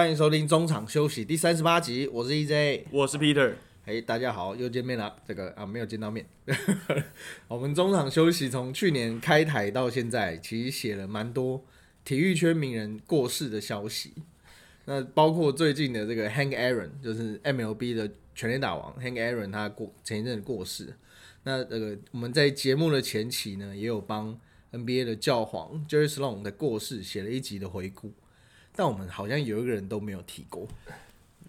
欢迎收听中场休息第三十八集，我是 EJ，我是 Peter。哎，大家好，又见面了。这个啊，没有见到面。我们中场休息从去年开台到现在，其实写了蛮多体育圈名人过世的消息。那包括最近的这个 Hank Aaron，就是 MLB 的全垒打王 Hank Aaron，他过前一阵过世。那这个我们在节目的前期呢，也有帮 NBA 的教皇 Jerry Sloan 的过世写了一集的回顾。但我们好像有一个人都没有提过，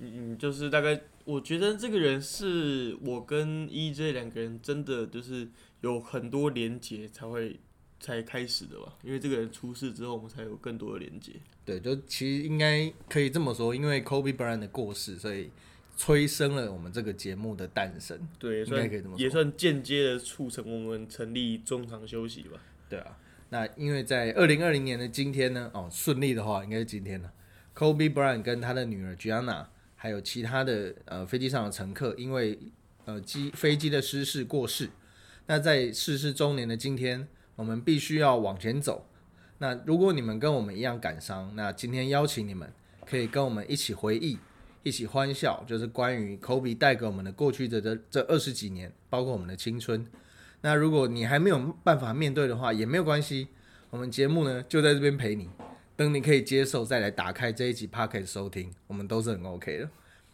嗯，就是大概我觉得这个人是我跟 EJ 两个人真的就是有很多连接才会才开始的吧，因为这个人出事之后，我们才有更多的连接。对，就其实应该可以这么说，因为 Kobe Bryant 的过世，所以催生了我们这个节目的诞生。对，应该可以这么说，也算间接的促成我们成立中场休息吧。对啊。那因为在二零二零年的今天呢，哦，顺利的话应该是今天了。Kobe Bryant 跟他的女儿 Gianna，还有其他的呃飞机上的乘客，因为呃机飞机的失事过世。那在逝世周年的今天，我们必须要往前走。那如果你们跟我们一样感伤，那今天邀请你们可以跟我们一起回忆，一起欢笑，就是关于 Kobe 带给我们的过去的这这二十几年，包括我们的青春。那如果你还没有办法面对的话，也没有关系，我们节目呢就在这边陪你，等你可以接受再来打开这一集 p o c k e t 收听，我们都是很 OK 的。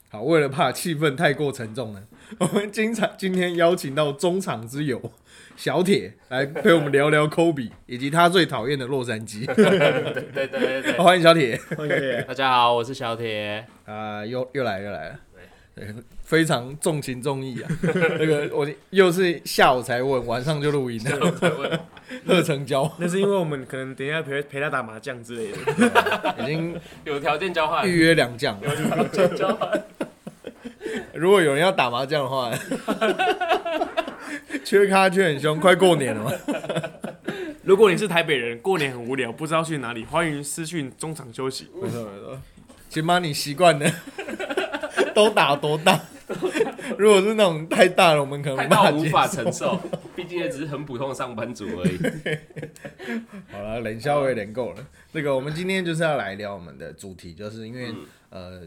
好，为了怕气氛太过沉重呢，我们经常今天邀请到中场之友小铁来陪我们聊聊 Kobe 以及他最讨厌的洛杉矶。对对对对，欢迎小铁。大家好，我是小铁。啊，又又来又来了。对，非常重情重义啊！那个我又是下午才问，晚上就录音了。贺成交，那是因为我们可能等一下陪陪他打麻将之类的，已经 有条件交换，预约两将。有条件交换。如果有人要打麻将的话，缺咖缺很凶，快过年了嘛。如果你是台北人，过年很无聊，不知道去哪里，欢迎私讯中场休息。没错没错，请把你习惯的。都打多大？如果是那种太大了，我们可能太无法承受。毕竟也只是很普通的上班族而已。好了，冷笑有点够了。这个我们今天就是要来聊我们的主题，就是因为呃，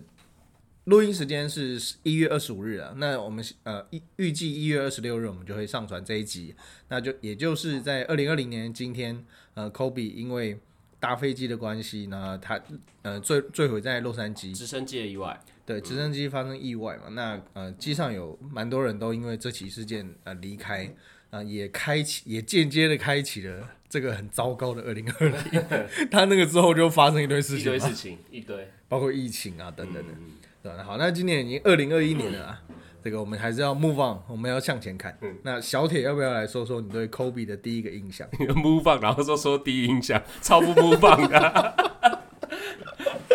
录音时间是一月二十五日啊。那我们呃预预计一月二十六日我们就会上传这一集。那就也就是在二零二零年今天，呃，Kobe 因为搭飞机的关系呢，他呃坠坠毁在洛杉矶，直升机的意外。对，直升机发生意外嘛？那呃，机上有蛮多人都因为这起事件呃离开，啊，也开启，也间接的开启了这个很糟糕的二零二零。他那个之后就发生一堆事情，一堆事情，一堆，包括疫情啊等等的。对，好，那今年已经二零二一年了啊，这个我们还是要 move on，我们要向前看。那小铁要不要来说说你对 Kobe 的第一个印象？move on，然后说说第一印象，超不 move on 的。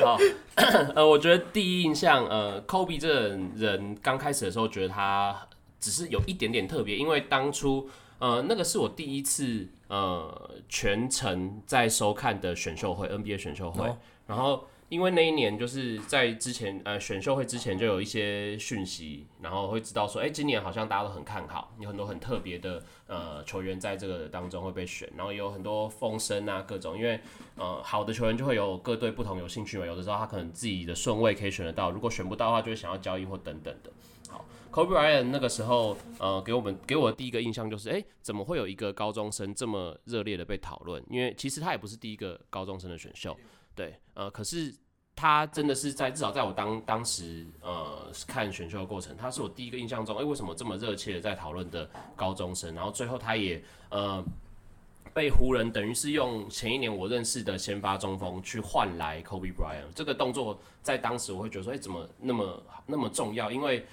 好。呃，我觉得第一印象，呃，Kobe 这个人刚开始的时候，觉得他只是有一点点特别，因为当初，呃，那个是我第一次，呃，全程在收看的选秀会，NBA 选秀会，然后。因为那一年就是在之前呃选秀会之前就有一些讯息，然后会知道说，哎，今年好像大家都很看好，有很多很特别的呃球员在这个当中会被选，然后有很多风声啊各种，因为呃好的球员就会有各队不同有兴趣嘛，有的时候他可能自己的顺位可以选得到，如果选不到的话，就会想要交易或等等的。好，Kobe Bryant 那个时候呃给我们给我的第一个印象就是，哎，怎么会有一个高中生这么热烈的被讨论？因为其实他也不是第一个高中生的选秀。对，呃，可是他真的是在至少在我当当时呃看选秀的过程，他是我第一个印象中，哎，为什么这么热切的在讨论的高中生？然后最后他也呃被湖人等于是用前一年我认识的先发中锋去换来 Kobe Bryant，这个动作在当时我会觉得说，哎，怎么那么那么重要？因为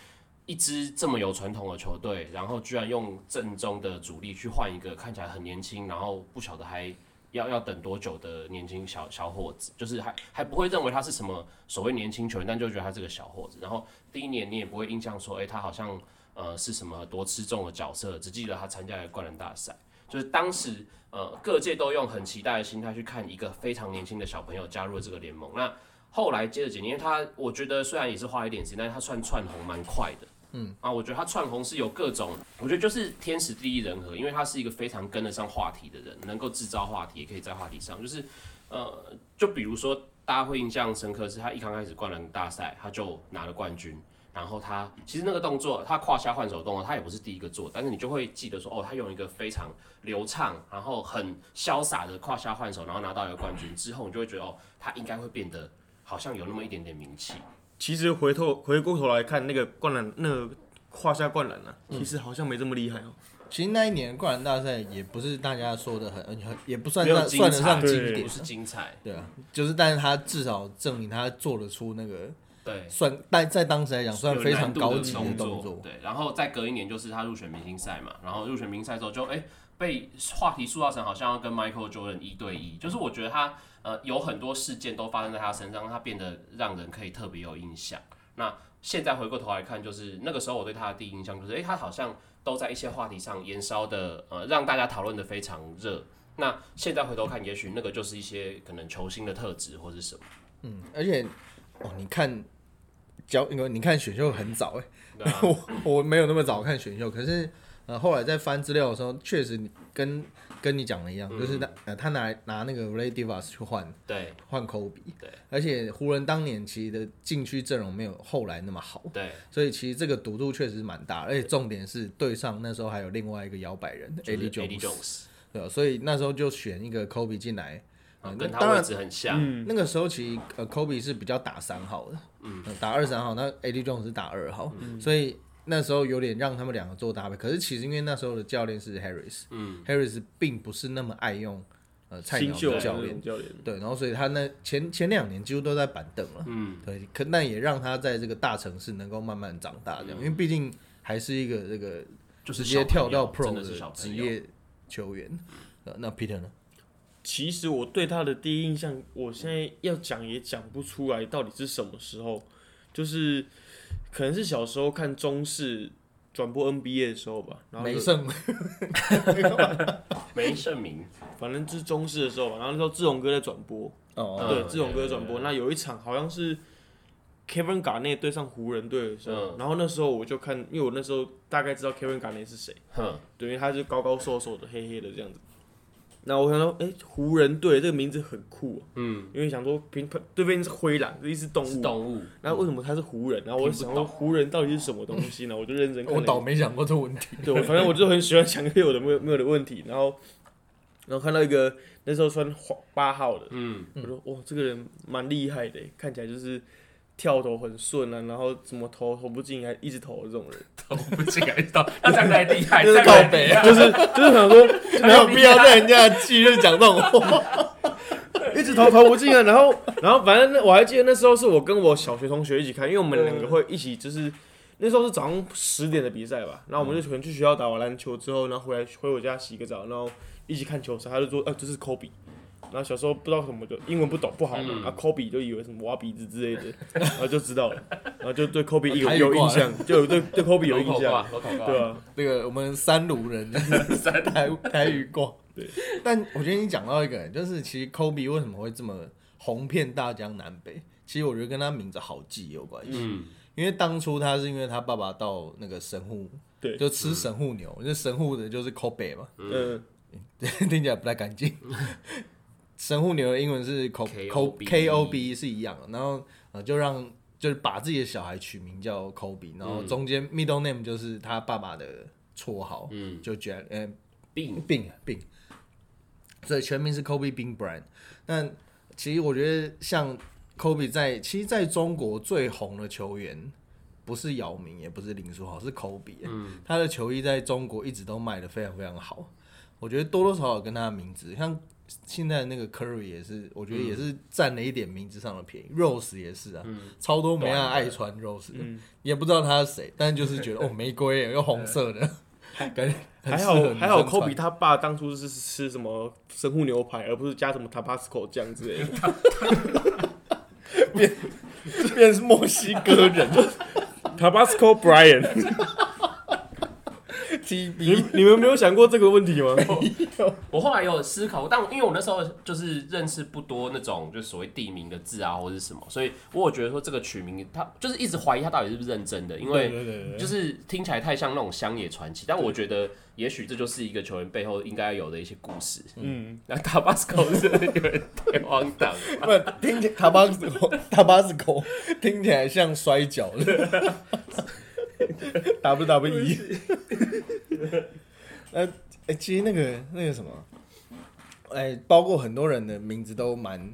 一支这么有传统的球队，然后居然用正宗的主力去换一个看起来很年轻，然后不晓得还。要要等多久的年轻小小伙子，就是还还不会认为他是什么所谓年轻球员，但就觉得他是个小伙子。然后第一年你也不会印象说，哎，他好像呃是什么多吃重的角色，只记得他参加了灌篮大赛。就是当时呃各界都用很期待的心态去看一个非常年轻的小朋友加入了这个联盟。那后来接着几年，因为他我觉得虽然也是花一点时间，但是他算窜红蛮快的。嗯啊，我觉得他串红是有各种，我觉得就是天时地利人和，因为他是一个非常跟得上话题的人，能够制造话题，也可以在话题上，就是呃，就比如说大家会印象深刻是他一刚开始灌篮大赛他就拿了冠军，然后他其实那个动作，他胯下换手动作，他也不是第一个做，但是你就会记得说，哦，他用一个非常流畅，然后很潇洒的胯下换手，然后拿到一个冠军之后，你就会觉得，哦，他应该会变得好像有那么一点点名气。其实回头回过头来看那个灌篮，那个胯下灌篮啊，其实好像没这么厉害哦。其实那一年灌篮大赛也不是大家说的很很，也不算没有算算得彩上经典。不，是精彩，对啊，就是但是他至少证明他做得出那个对，算但在当时来讲算有非常难度的高级的动动作，对，然后再隔一年就是他入选明星赛嘛，然后入选明星赛之后就哎、被话题塑造成好像要跟 Michael Jordan 一对一，就是我觉得他呃有很多事件都发生在他身上，让他变得让人可以特别有印象。那现在回过头来看，就是那个时候我对他的第一印象就是，哎、他好像都在一些话题上燃烧的，呃，让大家讨论的非常热。那现在回头看，也许那个就是一些可能球星的特质或是什么。嗯，而且哦，你看教，因为你看选秀很早哎，我我没有那么早看选秀，可是呃后来在翻资料的时候，确实跟跟你讲的一样，就是他呃他拿拿那个 Ray Divas 去换对。换科比，对，而且湖人当年其实的禁区阵容没有后来那么好，对，所以其实这个赌注确实是蛮大，而且重点是对上那时候还有另外一个摇摆人就是 Eddie Eddie Jones，Jones，对吧？所以那时候就选一个 Kobe 进来，啊呃跟他位置很像。嗯，那个时候其实呃，Kobe 是比较打三号的，嗯，打二三号，那 AD Jones 是打二号，所以那时候有点让他们两个做搭配。可是其实因为那时候的教练是 Harris，嗯，Harris 并不是那么爱用呃菜鸟教练教练，对，然后所以他那前前两年几乎都在板凳了，嗯，对，可那也让他在这个大城市能够慢慢长大，这样，因为毕竟还是一个这个就是直接跳到 Pro 的。职业球员。呃那 Peter 呢？其实我对他的第一印象，我现在要讲也讲不出来到底是什么时候，就是可能是小时候看中视转播 NBA 的时候吧，然后就梅胜，没盛名，反正就是中视的时候吧，然后那时候志宏哥在转播，哦，对，嗯志宏哥在转播，那有一场好像是 Kevin Garnett 对上湖人队的时候，嗯。然后那时候我就看，因为我那时候大概知道 Kevin Garnett 是谁，哼，对，因为他是高高瘦瘦的、黑黑的这样子。那我想说，哎、湖人队这个名字很酷、啊，嗯，因为想说平对面是灰狼，这一只动是物，动物，然后为什么他是湖人？然后我就想说湖人到底是什么东西呢？我就认真看 我。倒没想过这个问题。对，我反正我就很喜欢想有的没有没有的问题，然后然后看到一个那时候穿黄八号的，嗯，我说哇，这个人蛮厉害的，看起来就是跳投很顺啊，然后怎么投投不进还一直投的这种人，投不进还到，那这样才厉害，就是就是就是想说没有必要在人家的忌日讲这种话。一直投投不进啊，然后然后反正那我还记得那时候是我跟我小学同学一起看，因为我们两个会一起就是。那时候是早上十点的比赛吧，然后我们就可能去学校打完篮球之后，然后回来回我家洗个澡，然后一起看球赛。他就说：“呃，这是科比。”然后小时候不知道什么就，英文不懂不好嘛，嗯啊，科比就以为什么挖鼻子之类的，然后就知道了，然后就对 科比有有印象，就有对对科比有印，象，对啊，那个我们三鲁人 三台台语挂。对，但我觉得你讲到一个，就是其实 Kobe 为什么会这么红遍大江南北？其实我觉得跟他名字好记有关系。嗯，因为当初他是因为他爸爸到那个神户，对就吃神户牛，就神户的就是 Kobe 嘛，嗯，听起来不太干净。神户牛的英文是 K KOB K O B 是一样的，然后呃就让就是把自己的小孩取名叫 Kobe，然后中间 middle name 就是他爸爸的绰号，嗯，就 Jan 呃病，病病，所以全名是 Kobe Bing Bryant。但其实我觉得像 Kobe 在其实在中国最红的球员不是姚明，也不是林书豪，是 Kobe。嗯，他的球衣在中国一直都卖的非常非常好。我觉得多多少少跟他的名字，像现在那个 Curry 也是，我觉得也是占了一点名字上的便宜。Rose 也是啊，超多美亚爱穿 Rose 的，嗯。也不知道他是谁，但就是觉得 哦玫瑰耶又红色的，感觉还好还好，穿科比他爸当初是吃什么神户牛排，而不是加什么 Tabasco 酱之类的。变是墨西哥人，Tabasco Brian，你你们没有想过这个问题吗？我后来有思考，但因为我那时候就是认识不多那种就是所谓地名的字啊或者是什么，所以我有觉得说这个取名，他就是一直怀疑他到底是不是认真的，因为对对对就是听起来太像那种乡野传奇。但我觉得也许这就是一个球员背后应该有的一些故事。嗯，那 Tabasco 是有点太荒唐了。不听起塔巴斯口塔巴斯口听起来像摔跤的 WWE。呃，哎、其实那个那个什么，哎、包括很多人的名字都蛮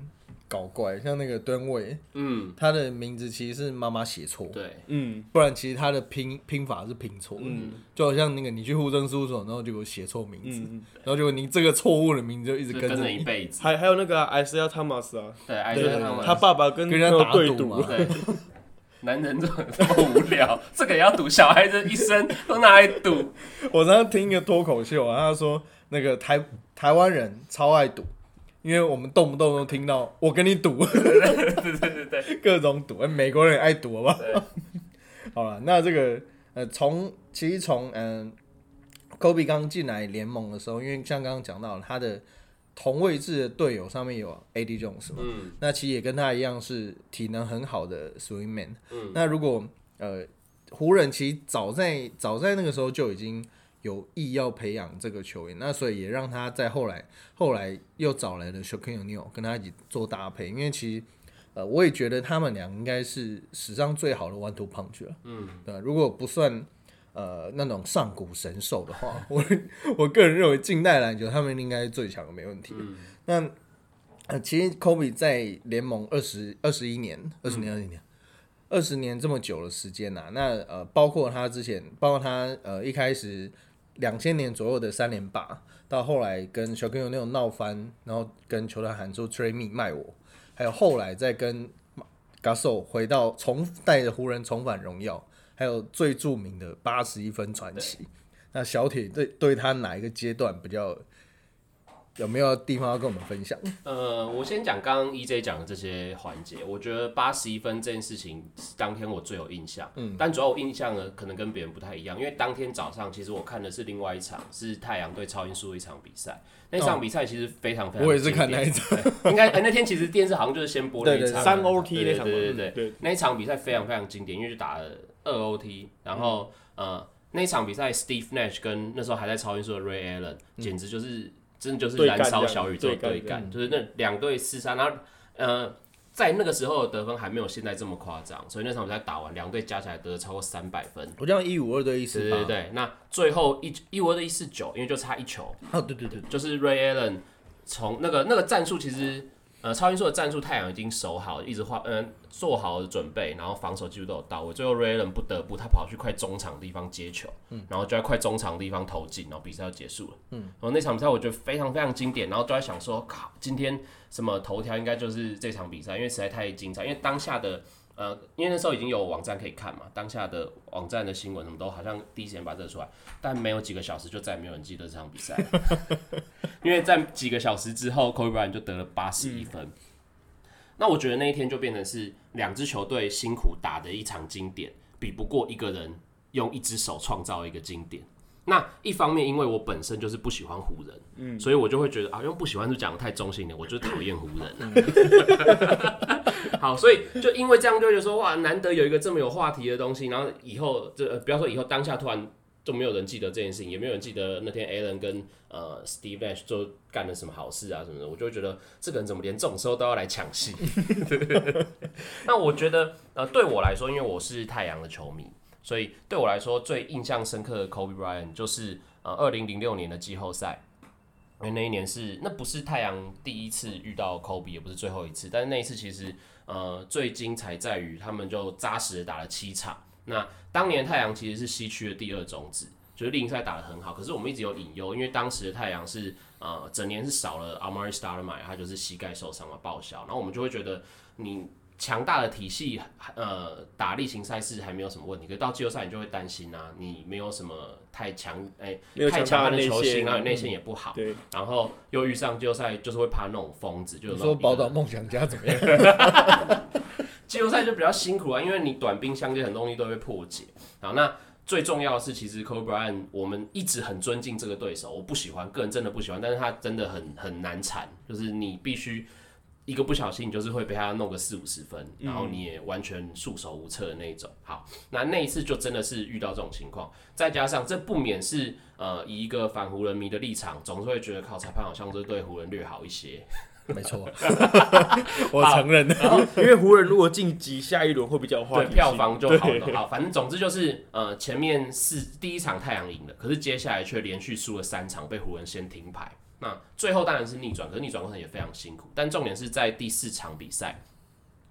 搞怪，像那个吨位，嗯，他的名字其实是妈妈写错，对，嗯不然其实他的拼拼法是拼错，嗯就好像那个你去户政事务所，然后结果写错名字，嗯，然后结果你这个错误的名字就一直跟着一辈子。还还有那个艾斯亚汤马斯啊，对，艾对对对森他爸爸跟跟人家打赌赌嘛，对，男人怎么这么无聊？这个也要赌，小孩子一生都拿来赌。我刚刚听一个脱口秀啊，他说那个台台湾人超爱赌，因为我们动不动都听到我跟你赌，对对对对，各种赌，哎美国人也爱赌，好不好？好了，那这个呃，从其实从嗯、科比刚进来联盟的时候，因为像刚刚讲到他的同位置的队友上面有 AD Jones 嘛，嗯那其实也跟他一样是体能很好的 Swing Man。嗯那如果呃湖人其实早在早在那个时候就已经有意要培养这个球员，那所以也让他在后来后来又找来了 Shaquille O'Neal 跟他一起做搭配，因为其实呃我也觉得他们俩应该是史上最好的 One Two Punch 了，嗯，对如果不算。呃，那种上古神兽的话，我我个人认为近代篮球他们应该是最强的，没问题。嗯。那呃，其实 Kobe 在联盟二十二十一年、二十年、二十年、二十年这么久的时间呐、那呃，包括他之前，包括他呃一开始两千年左右的三连霸，到后来跟小朋友那种闹翻，然后跟球团喊出 Trade me 卖我，还有后来再跟 Gasol 回到重带着湖人重返荣耀，还有最著名的八十一分传奇。那小铁对对他哪一个阶段比较有没有地方要跟我们分享？呃，我先讲刚刚 EJ 讲的这些环节，我觉得八十一分这件事情是当天我最有印象。嗯，但主要我印象呢，可能跟别人不太一样，因为当天早上其实我看的是另外一场，是太阳对超音速的一场比赛。那场比赛其实非常非常，我也是看那一场，应该、哎那天其实电视好像就是先播那一对对场三 OT 那场嘛，对对对对对，那一场比赛非常非常经典，因为就打了二 OT，然后、呃那场比赛 Steve Nash 跟那时候还在超音速的 Ray Allen，、简直就是真的就是燃烧小宇宙对干，就是那两队厮杀，然后呃。在那个时候的得分还没有现在这么夸张，所以那场比赛打完，两队加起来得了超过三百分。我这样一五二对一四八，对对对，那最后一一五二对一四九，因为就差一球，哦对对对，就是 Ray Allen 从那个那个战术，其实呃超音速的战术太阳已经守好，一直画嗯、做好了准备，然后防守几乎都有到位。最后 Ray Allen 不得不他跑去快中场的地方接球，然后就在快中场的地方投进，然后比赛就结束了。嗯，然后那场比赛我觉得非常非常经典，然后就在想说，靠，今天什么头条应该就是这场比赛，因为实在太精彩，因为当下的。呃，因为那时候已经有网站可以看嘛，当下的网站的新闻什么都好像第一时间把这个出来，但没有几个小时就再也没有人记得这场比赛了。因为在几个小时之后，Kobe Bryant 就得了八十一分。那我觉得那一天就变成是两支球队辛苦打的一场经典，比不过一个人用一只手创造一个经典。那一方面，因为我本身就是不喜欢湖人，嗯，所以我就会觉得啊，用不喜欢是讲的太中性了，我就是讨厌湖人。好，所以就因为这样，就会觉得说哇，难得有一个这么有话题的东西，然后以后这、呃不要说以后当下突然就没有人记得这件事情，也没有人记得那天 Alan 跟呃 Steve Nash 做干了什么好事啊什么的，我就会觉得这个人怎么连这种时候都要来抢戏？那我觉得呃，对我来说，因为我是太阳的球迷，所以对我来说最印象深刻的 Kobe Bryant 就是呃二零零六年的季后赛。因为那一年是那不是太阳第一次遇到 Kobe，也不是最后一次，但是那一次其实呃最精彩在于他们就扎实的打了七场。那当年太阳其实是西区的第二种子，就是例行赛打得很好，可是我们一直有隐忧，因为当时的太阳是呃整年是少了 Amari Stoudemire，他就是膝盖受伤了报销，然后我们就会觉得你强大的体系，呃，打例行赛事还没有什么问题，可是到季后赛你就会担心啊，你没有什么太强，哎、太强悍的强大的球星，啊你内线也不好，对，然后又遇上季后赛，就是会怕那种疯子，就是说宝岛梦想家怎么样？季后赛就比较辛苦啊，因为你短兵相接，很多东西都会被破解。好，那最重要的是，其实 Kobe Bryant 我们一直很尊敬这个对手，我不喜欢，个人真的不喜欢，但是他真的很很难缠，就是你必须一个不小心，你就是会被他弄个四五十分，然后你也完全束手无策的那一种。好，那那一次就真的是遇到这种情况，再加上这不免是呃以一个反湖人迷的立场，总是会觉得靠裁判好像是对湖人略好一些。没错，我承认。因为湖人如果晋级下一轮会比较有话对题票房就好了。好，反正总之就是呃前面是第一场太阳赢了，可是接下来却连续输了三场，被湖人先停牌。那最后当然是逆转，可是逆转过程也非常辛苦。但重点是在第四场比赛，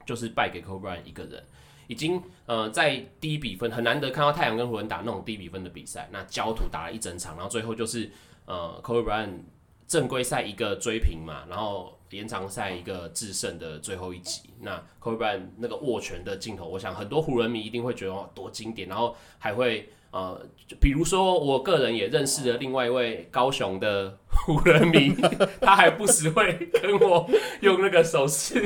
就是败给 Kobe Bryant 一个人。已经呃在低比分很难得看到太阳跟湖人打那种低比分的比赛，那焦土打了一整场，然后最后就是呃 Kobe Bryant 正规赛一个追平嘛，然后延长赛一个制胜的最后一集，那 Kobe Bryant 那个握拳的镜头，我想很多湖人迷一定会觉得哦多经典，然后还会呃，比如说我个人也认识了另外一位高雄的湖人迷，他还不时会跟我用那个手势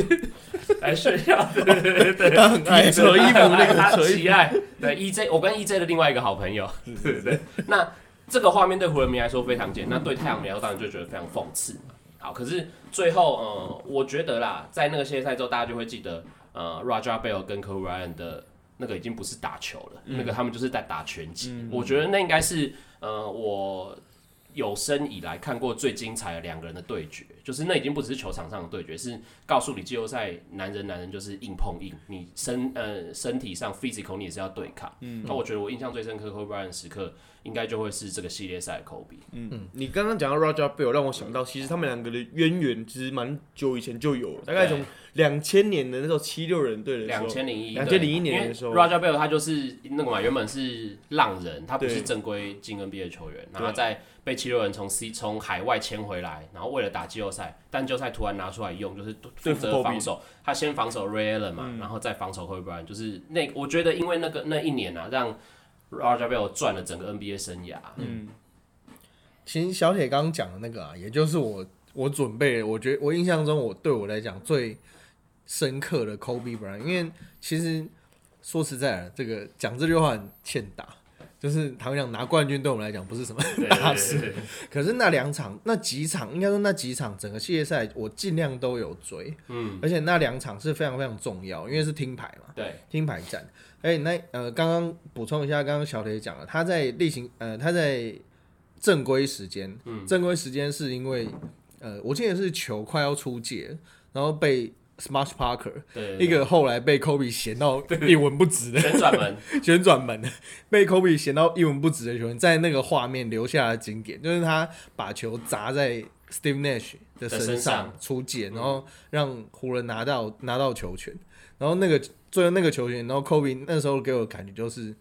来炫耀，对对对对，他很爱扯衣服那个他扯衣爱，对 EJ，我跟 EJ 的另外一个好朋友，对对，那这个画面对湖人迷来说非常简单，那对太阳迷来说当然就觉得非常讽刺。好，可是最后，呃，我觉得啦，在那个系列赛之后，大家就会记得，呃，Raja Bell 跟 Kobe Bryant 的那个已经不是打球了，那个他们就是在打拳击。我觉得那应该是，呃，我有生以来看过最精彩的两个人的对决，就是那已经不只是球场上的对决，是告诉你季后赛男人男人就是硬碰硬，你身呃身体上 physical 你也是要对抗。嗯，那我觉得我印象最深刻 Kobe Bryant 的时刻，应该就会是这个系列赛的 Kobe。嗯，你刚刚讲到 Roger Bell，让我想到，其实他们两个的渊源其实蛮久以前就有了，大概从两千年的那时候七六人队的时两，千零一，两千零一年的时候。r o g e r Bell 他就是那个嘛，原本是浪人，他不是正规进 NBA 的球员，然后在被七六人从 C 从海外签回来，然后为了打季后赛，但季后赛突然拿出来用，就是负责防守，他先防守 Ray Allen 嘛，然后再防守 Kobe Bryant，就是那我觉得因为那个那一年啊，让 Roger Bell 赚了整个 NBA 生涯。嗯，其实小铁刚刚讲的那个啊，也就是我我准备，我觉得我印象中我对我来讲最深刻的 Kobe Bryant，因为其实说实在的，这个讲这句话很欠打，就是他们讲拿冠军对我们来讲不是什么对 大对事，可是那两场那几场，应该说那几场整个系列赛我尽量都有追，嗯，而且那两场是非常非常重要，因为是听牌嘛。对，听牌战。而且那呃，刚刚补充一下，刚刚小铁讲了，他在例行呃，他在正规时间，嗯。正规时间是因为呃，我记得是球快要出界，然后被 Smash Parker 对一个后来被 Kobe 嫌到一文不值的旋转门，旋转门，被 Kobe 嫌到一文不值的球员，在那个画面留下了经典，就是他把球砸在 Steve Nash 的身上上出界，然后让湖人拿到拿到球权，然后那个最后那个球权，然后 Kobe 那时候给我的感觉就是。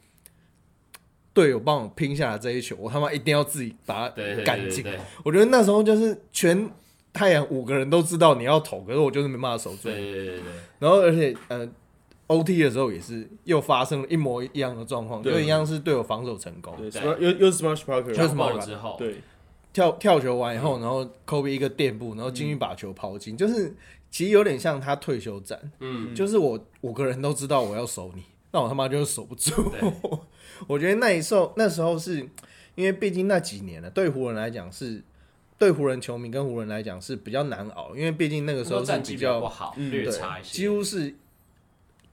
队友帮我拼下了这一球，我他妈一定要自己把它对对赶进。对对。我觉得那时候就是全太阳五个人都知道你要投，可是我就是没办法守住。对对对然后而且呃，OT 的时候也是又发生了一模一样的状况，就一样是队友防守成功，对，又又是 Smash Parker，就是之后，对，跳跳球完以后，然后 Kobe 一个垫步，然后进去把球抛进，就是其实有点像他退休战，嗯，就是我五个人都知道我要守你，那我他妈就是守不住。对。我觉得那一时候那时候是因为毕竟那几年了，对湖人来讲是。对湖人球迷跟湖人来讲是比较难熬，因为毕竟那个时候是战绩比较不好，嗯对略差一，些，几乎是，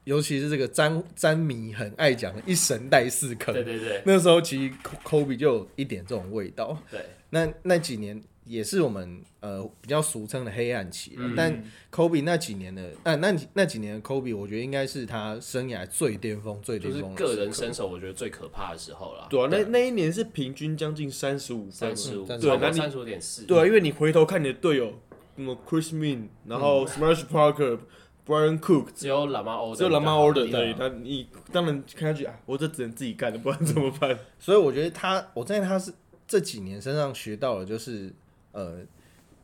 尤其是这个詹詹迷很爱讲的一神带四坑。对对对那时候其实 Kobe 就有一点这种味道。对，那那几年也是我们呃比较俗称的黑暗期了，嗯。但 Kobe 那几年的，呃，那那几年的 Kobe，我觉得应该是他生涯最巅峰、最巅峰的个人身手，我觉得最可怕的时候了。对啊，那那一年是平均将近三十五分。三，十五，嗯对那三十五。点四，对啊，因为你回头看你的队友，什么 Chris Min，然后 Smash Parker、Brian Cook，只有喇嘛 order，只有喇嘛 Order，对对，那你当然看下去啊，我这只能自己干了，不然怎么办？所以我觉得他，我在他是这几年身上学到了就是，呃，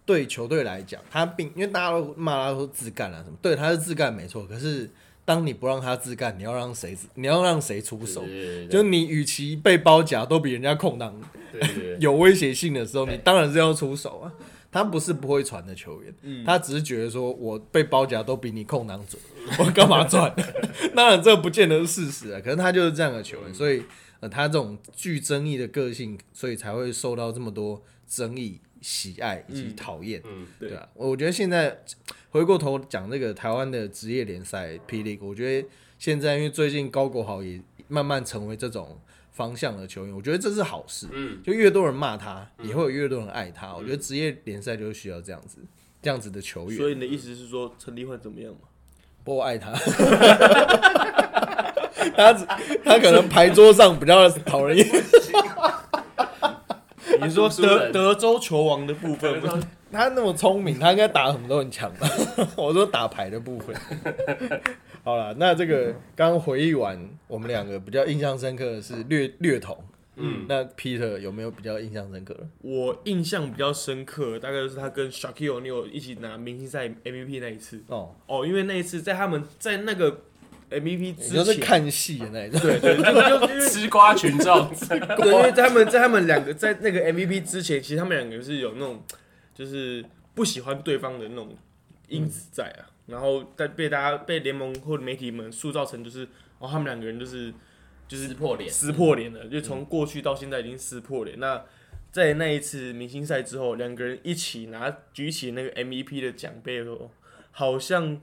对球队来讲，他并因为大家都骂他说自干啊什么，对，他是自干没错，可是当你不让他自干，你要让谁？你要让谁出手？对就你与其被包夹都比人家空档 有威胁性的时候，你当然是要出手啊。他不是不会传的球员，嗯他只是觉得说我被包夹都比你空档准，我干嘛传？当然这不见得是事实啊，可是他就是这样的球员，所以呃他这种具争议的个性，所以才会受到这么多争议、喜爱以及嗯讨厌。嗯，对对啊，我觉得现在回过头讲这个台湾的职业联赛霹雳，我觉得现在因为最近高国豪也慢慢成为这种方向的球员，我觉得这是好事。嗯，就越多人骂他，也会有越多人爱他。我觉得职业联赛就是需要这样子这样子的球员。所以你的意思是说陈立焕怎么样嘛？不爱他，他只他可能牌桌上比较讨人厌。你说德德州球王的部分吗？他那么聪明，他应该打什么都很强吧？我说打牌的部分。好了，那这个刚刚回忆完，我们两个比较印象深刻的是略略同。嗯，那 Peter 有没有比较印象深刻的？我印象比较深刻，大概就是他跟 Shaquille O'Neal 一起拿明星赛 MVP 那一次。哦，哦，因为那一次在他们在那个 MVP 你之前，就是看戏的那一种。对对，就就因为吃瓜群众，对，因为在他们 在他们两个在那个 MVP 之前，其实他们两个是有那种就是不喜欢对方的那种因子在啊，然后在被大家被联盟或媒体们塑造成就是哦，他们两个人就是就是撕破脸，撕破脸了，就从过去到现在已经撕破脸。那在那一次明星赛之后，两个人一起拿举起那个 MVP 的奖杯的时候，好像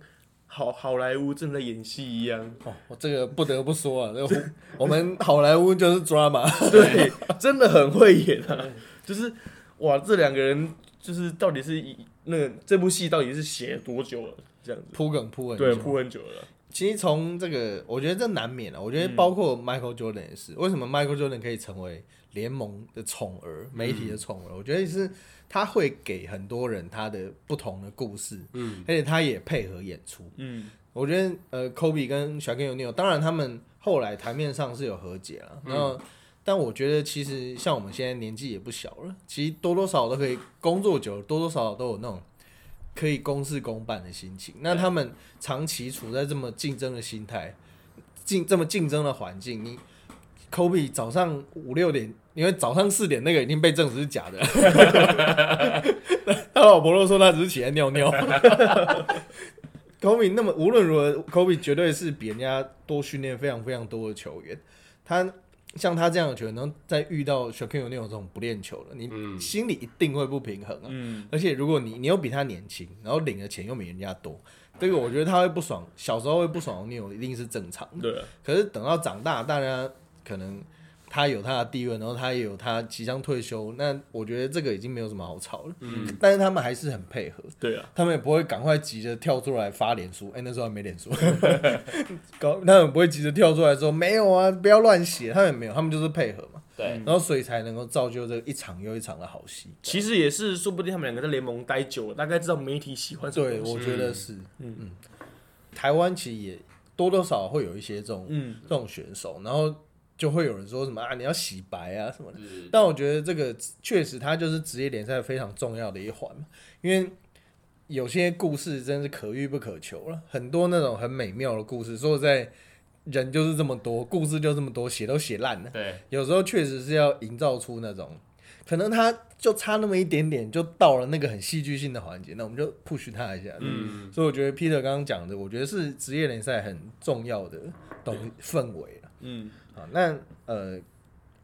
好好莱坞正在演戏一样。哦，我这个不得不说啊，这个我 们好莱坞就是 drama，对，真的很会演啊！就是哇，这两个人就是到底是以那个这部戏到底是写了多久了？这样子，铺梗铺很对，久铺很久了。其实从这个，我觉得这难免啊。我觉得包括 Michael Jordan 也是，为什么 Michael Jordan 可以成为联盟的宠儿、媒体的宠儿？我觉得是他会给很多人他的不同的故事，嗯，而且他也配合演出。嗯，我觉得呃，Kobe 跟 Shaquille O'Neal，当然他们后来台面上是有和解了，然后。但我觉得其实像我们现在年纪也不小了，其实多多少少都可以工作久了，多多少少都有那种可以公事公办的心情。那他们长期处在这么竞争的心态，竞这么竞争的环境，你 Kobe 早上五六点，因为早上四点那个已经被证实是假的，他老婆都说他只是起来尿尿。Kobe 那么无论如何，Kobe 绝对是比人家多训练非常非常多的球员。他像他这样的球员，然后再遇到 Shaquille O'Neal 这种不练球的，你嗯心里一定会不平衡啊。嗯，而且如果你你又比他年轻，然后领的钱又比人家多，这个我觉得他会不爽，小时候会不爽的 O'Neal 一定是正常的。对啊，可是等到长大，大家可能他有他的地位，然后他也有他即将退休，那我觉得这个已经没有什么好吵了。嗯，但是他们还是很配合，对啊，他们也不会赶快急着跳出来发脸书。哎、那时候还没脸书，搞他们不会急着跳出来说没有啊，不要乱写。他们也没有，他们就是配合嘛，对，然后所以才能够造就这一场又一场的好戏。其实也是，说不定他们两个在联盟待久了，大概知道媒体喜欢什么对，我觉得是，嗯嗯台湾其实也多多少少会有一些这种、嗯，这种选手，然后就会有人说什么啊，你要洗白啊什么的。但我觉得这个确实，它就是职业联赛非常重要的一环嘛，因为有些故事真是可遇不可求了，很多那种很美妙的故事，说实在，人就是这么多，故事就这么多，写都写烂了。对，有时候确实是要营造出那种，可能他就差那么一点点，就到了那个很戏剧性的环节，那我们就 push 他一下。嗯，所以我觉得 Peter 刚刚讲的，我觉得是职业联赛很重要的东氛围了。嗯，好，那呃，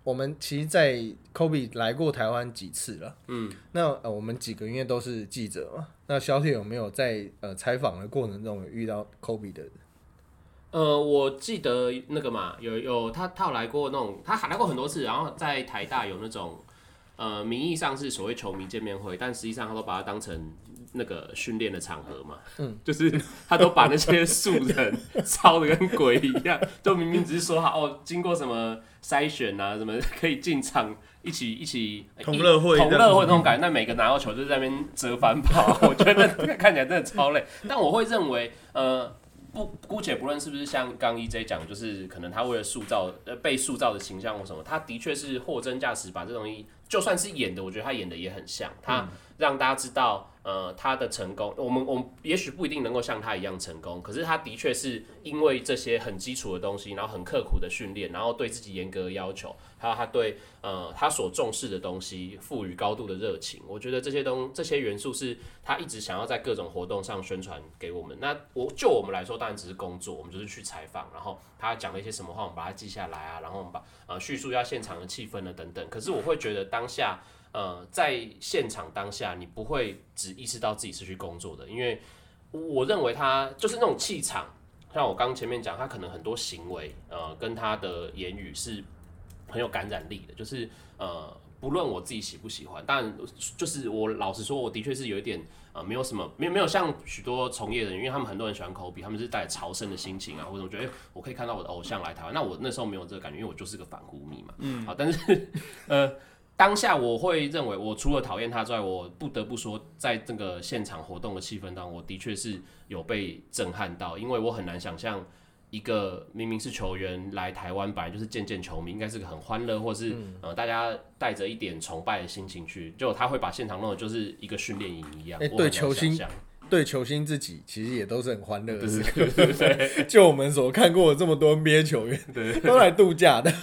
我们其实，在 Kobe 来过台湾几次了。嗯，那呃，我们几个因为都是记者嘛，那小铁有没有在呃采访的过程中有遇到 Kobe 的？呃，我记得那个嘛，有有他他有来过那种，他喊来过很多次，然后在台大有那种，呃，名义上是所谓球迷见面会，但实际上他都把它当成那个训练的场合嘛，嗯，就是他都把那些素人操的跟鬼一样，就明明只是说好哦，经过什么筛选啊，什么可以进场一起一起同乐会同乐会那种感觉，那每个拿到球就在那边折返跑，我觉得那看起来真的超累，但我会认为，呃。不，姑且不论是不是像刚 EJ 讲，就是可能他为了塑造呃被塑造的形象或什么，他的确是货真价实把这东西就算是演的，我觉得他演的也很像，他嗯。让大家知道，呃，他的成功，我们我们也许不一定能够像他一样成功，可是他的确是因为这些很基础的东西，然后很刻苦的训练，然后对自己严格的要求，还有他对呃他所重视的东西赋予高度的热情，我觉得这些东这些元素是他一直想要在各种活动上宣传给我们。那我就我们来说，当然只是工作，我们就是去采访，然后他讲了一些什么话，我们把它记下来啊，然后我们把呃叙述一下现场的气氛呢等等。可是我会觉得当下。呃，在现场当下，你不会只意识到自己是去工作的，因为我认为他就是那种气场，像我刚前面讲，他可能很多行为，呃，跟他的言语是很有感染力的，就是呃，不论我自己喜不喜欢，但就是我老实说，我的确是有一点呃，没有什么，没有没有像许多从业人员，因为他们很多人喜欢口笔，他们是带着朝圣的心情啊，或者我觉得、欸我可以看到我的偶像来台湾，那我那时候没有这个感觉，因为我就是个反骨迷嘛，嗯，好，但是 呃。当下我会认为，我除了讨厌他之外，我不得不说，在这个现场活动的气氛当中，我的确是有被震撼到，因为我很难想象一个明明是球员来台湾，本来就是见见球迷，应该是个很欢乐，或是、呃大家带着一点崇拜的心情去，就他会把现场弄得就是一个训练营一样。对球星对球星自己其实也都是很欢乐的对事。对对对对，就我们所看过的这么多 NBA 球员，都来度假的。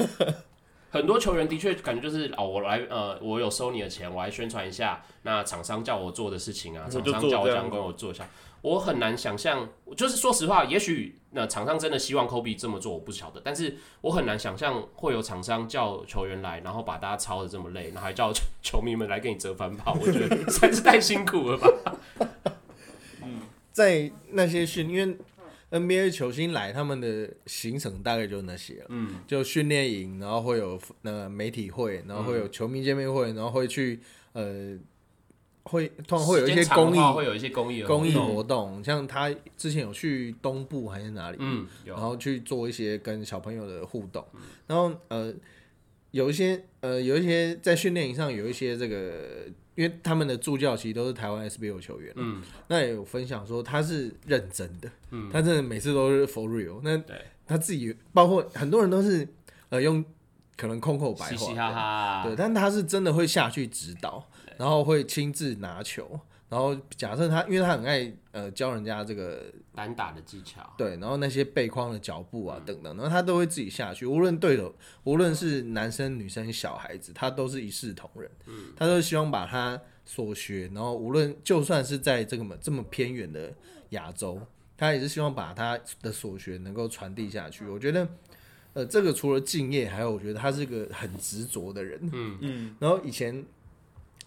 很多球员的确感觉就是哦，我来呃，我有收你的钱，我来宣传一下。那厂商叫我做的事情啊，厂商叫我这样跟我做一下，我很难想象。就是说实话，也许那厂商真的希望科比这么做，我不晓得。但是我很难想象会有厂商叫球员来，然后把大家操的这么累，然后还叫球球迷们来给你折返跑，我觉得 实在是太辛苦了吧。嗯在那些训，因为 NBA 球星来，他们的行程大概就那些了，嗯，就训练营，然后会有那个媒体会，然后会有球迷见面会，然后会去呃会通常会有一些公益会有一些公益公益活动，像他之前有去东部还是哪里，嗯，然后去做一些跟小朋友的互动，然后呃有一些呃有一些在训练营上有一些这个，因为他们的助教其实都是台湾 SBL 球员，嗯，那也有分享说他是认真的，嗯，他真的每次都是 for real，那他自己包括很多人都是呃用可能空口白话，嘻嘻哈哈，对，但他是真的会下去指导，然后会亲自拿球，然后假设他，因为他很爱呃教人家这个单打的技巧，对，然后那些背框的脚步啊等等，然后他都会自己下去，无论对手，无论是男生、女生、小孩子，他都是一视同仁。嗯，他都希望把他所学，然后无论就算是在这个么这么偏远的亚洲，他也是希望把他的所学能够传递下去。我觉得，呃，这个除了敬业，还有我觉得他是个很执着的人。嗯嗯，然后以前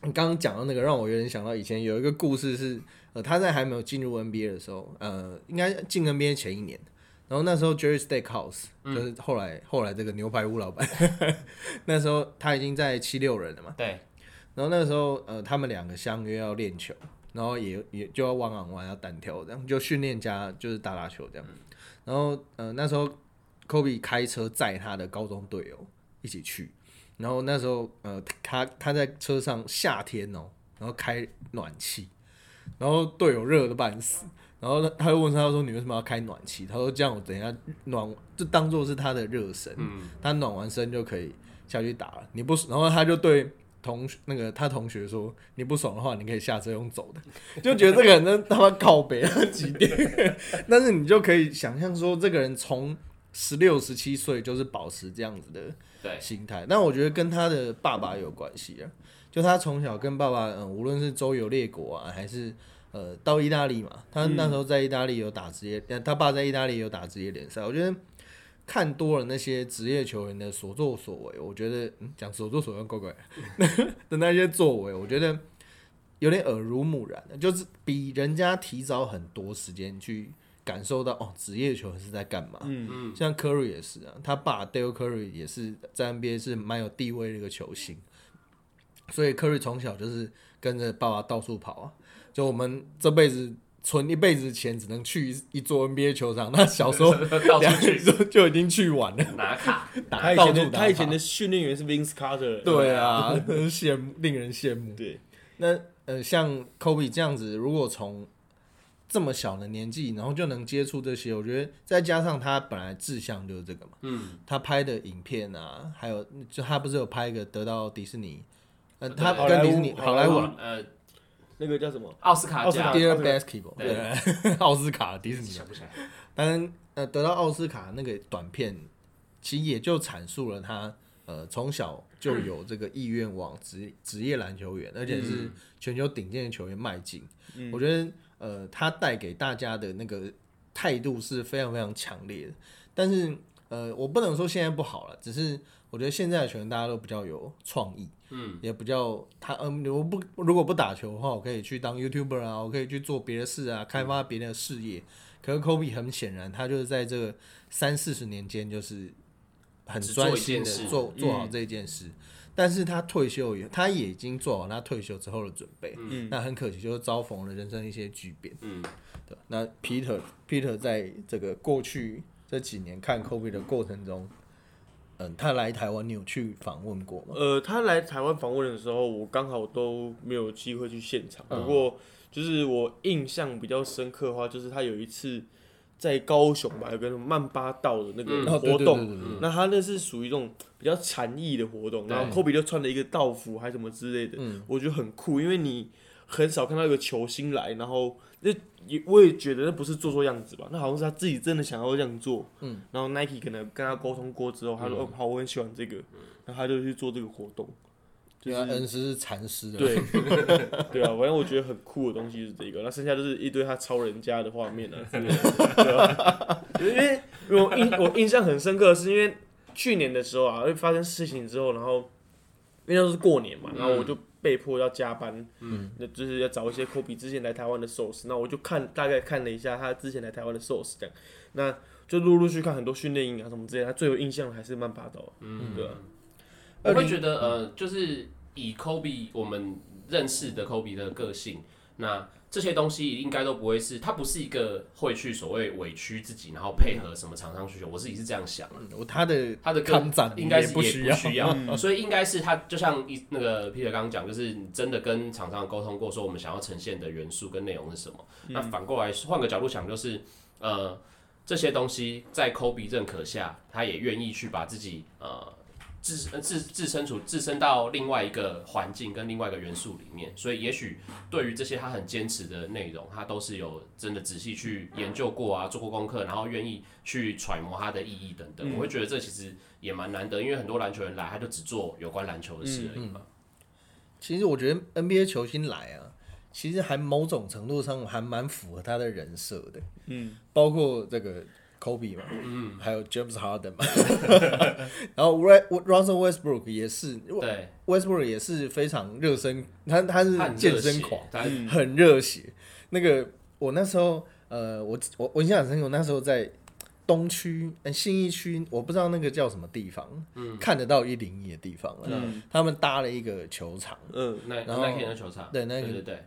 你刚刚讲到那个，让我有点想到以前有一个故事是，呃，他在还没有进入 NBA 的时候，呃，应该进 NBA 前一年，然后那时候 Jerry Stackhouse 就是后来后来这个牛排屋老板，那时候他已经在七六人了嘛，对，然后那个时候呃，他们两个相约要练球，然后也也就要 one on one 要单挑这样，就训练家就是打打球这样，然后呃那时候 Kobe 开车载他的高中队友一起去，然后那时候呃他他在车上夏天哦，然后开暖气，然后队友热的半死。然后他他就问他说：“你为什么要开暖气？”他说：“这样我等一下暖，就当做是他的热身，嗯，他暖完身就可以下去打了。你不，然后他就对同那个他同学说：“你不爽的话，你可以下车用走的。” 就觉得这个人真他妈靠北了几点，但是你就可以想象说，这个人从十六、十七岁就是保持这样子的对，心态。但我觉得跟他的爸爸有关系啊，就他从小跟爸爸，嗯，无论是周游列国啊，还是呃到意大利嘛，他那时候在意大利有打职业，呃他爸在意大利有打职业联赛。我觉得看多了那些职业球员的所作所为，我觉得嗯讲所作所为怪怪 的那些作为，我觉得有点耳濡目染的，就是比人家提早很多时间去感受到哦，职业球员是在干嘛。嗯。嗯，像 Curry 也是啊，他爸 Dale Curry 也是在 NBA 是蛮有地位的一个球星，所以 Curry 从小就是跟着爸爸到处跑啊。就我们这辈子存一辈子钱，只能去一一座 NBA 球场，那小时候 到两处去。就就已经去晚了，拿卡，打他以前到处打的他以前的训练员是 Vince Carter，对啊，真是羡慕，令人羡慕。对，那呃，像 Kobe 这样子，如果从这么小的年纪，然后就能接触这些，我觉得再加上他本来志向就是这个嘛，嗯，他拍的影片啊，还有就他不是有拍一个得到迪士尼呃，他跟迪士尼好莱坞呃，那个叫什么？奥斯卡奥斯卡奖，Dear Basketball，对。对，奥斯卡迪士尼。的想不起来。当然，呃，得到奥斯卡那个短片，其实也就阐述了他呃从小就有这个意愿往职职业篮球员，而且是全球顶尖的球员迈进。嗯。我觉得呃，他带给大家的那个态度是非常非常强烈的。但是呃，我不能说现在不好了，只是我觉得现在的球员大家都比较有创意，嗯，也比较他嗯，我不如果不打球的话，我可以去当 YouTuber 啊，我可以去做别的事啊，开发别的事业。可是 Kobe 很显然，他就是在这个三四十年间，就是很专心的做做好这件事。但是他退休以后，他也已经做好他退休之后的准备。嗯那很可惜，就是遭逢了人生一些巨变。嗯，对，那 Peter Peter 在这个过去这几年看 COVID 的过程中，嗯，他来台湾，你有去访问过吗？呃，他来台湾访问的时候，我刚好都没有机会去现场。不过，就是我印象比较深刻的话，就是他有一次在高雄吧，有个什么曼巴道的那个活动，那他那是属于一种比较禅意的活动，然后科比就穿了一个道服还什么之类的，嗯我觉得很酷，因为你很少看到一个球星来，然后那也我也觉得那不是做做样子吧，那好像是他自己真的想要这样做，嗯，然后 Nike 可能跟他沟通过之后，他说、哦好，我很喜欢这个，然后他就去做这个活动，就对啊，是恩师是禅师的，对，对啊，反正我觉得很酷的东西是这个，那剩下就是一堆他抄人家的画面啊之类的，对。吧？因为因为我印我印象很深刻，的是因为去年的时候啊，会发生事情之后，然后因为那是过年嘛，然后我就被迫要加班，嗯，那就是要找一些科比之前来台湾的 source，那我就看大概看了一下他之前来台湾的 source，这样，那就陆陆续续看很多训练营啊什么之类的，他最有印象的还是曼巴岛啊，嗯，对啊，我会觉得呃，就是以 Kobe 我们认识的 Kobe 的个性，那这些东西应该都不会是，他不是一个会去所谓委屈自己，然后配合什么厂商需求。我自己是这样想的，我他的他的个看展应该是也不需要，需要，所以应该是他就像一那个 Peter 刚刚讲，就是你真的跟厂商沟通过，说我们想要呈现的元素跟内容是什么。那反过来换个角度想，就是呃这些东西在 Kobe 认可下，他也愿意去把自己呃。置呃置置身处置身到另外一个环境跟另外一个元素里面，所以也许对于这些他很坚持的内容，他都是有真的仔细去研究过啊，做过功课，然后愿意去揣摩它的意义等等。我会觉得这其实也蛮难得，因为很多篮球人来，他就只做有关篮球的事而已嘛。其实我觉得 NBA 球星来啊，其实还某种程度上还蛮符合他的人设的，嗯，包括这个 Kobe 嘛，嗯，还有 James Harden 嘛，然后 Ru- Russell Westbrook 也是对，，Westbrook 也是非常热身，他他是健身狂，很热血。那个我那时候，呃，我我我印象很深刻，我那时候在东区、呃信义区，我不知道那个叫什么地方，嗯，看得到一零一的地方了。嗯他们搭了一个球场，嗯，那然后那天的球场，对那个对对。对，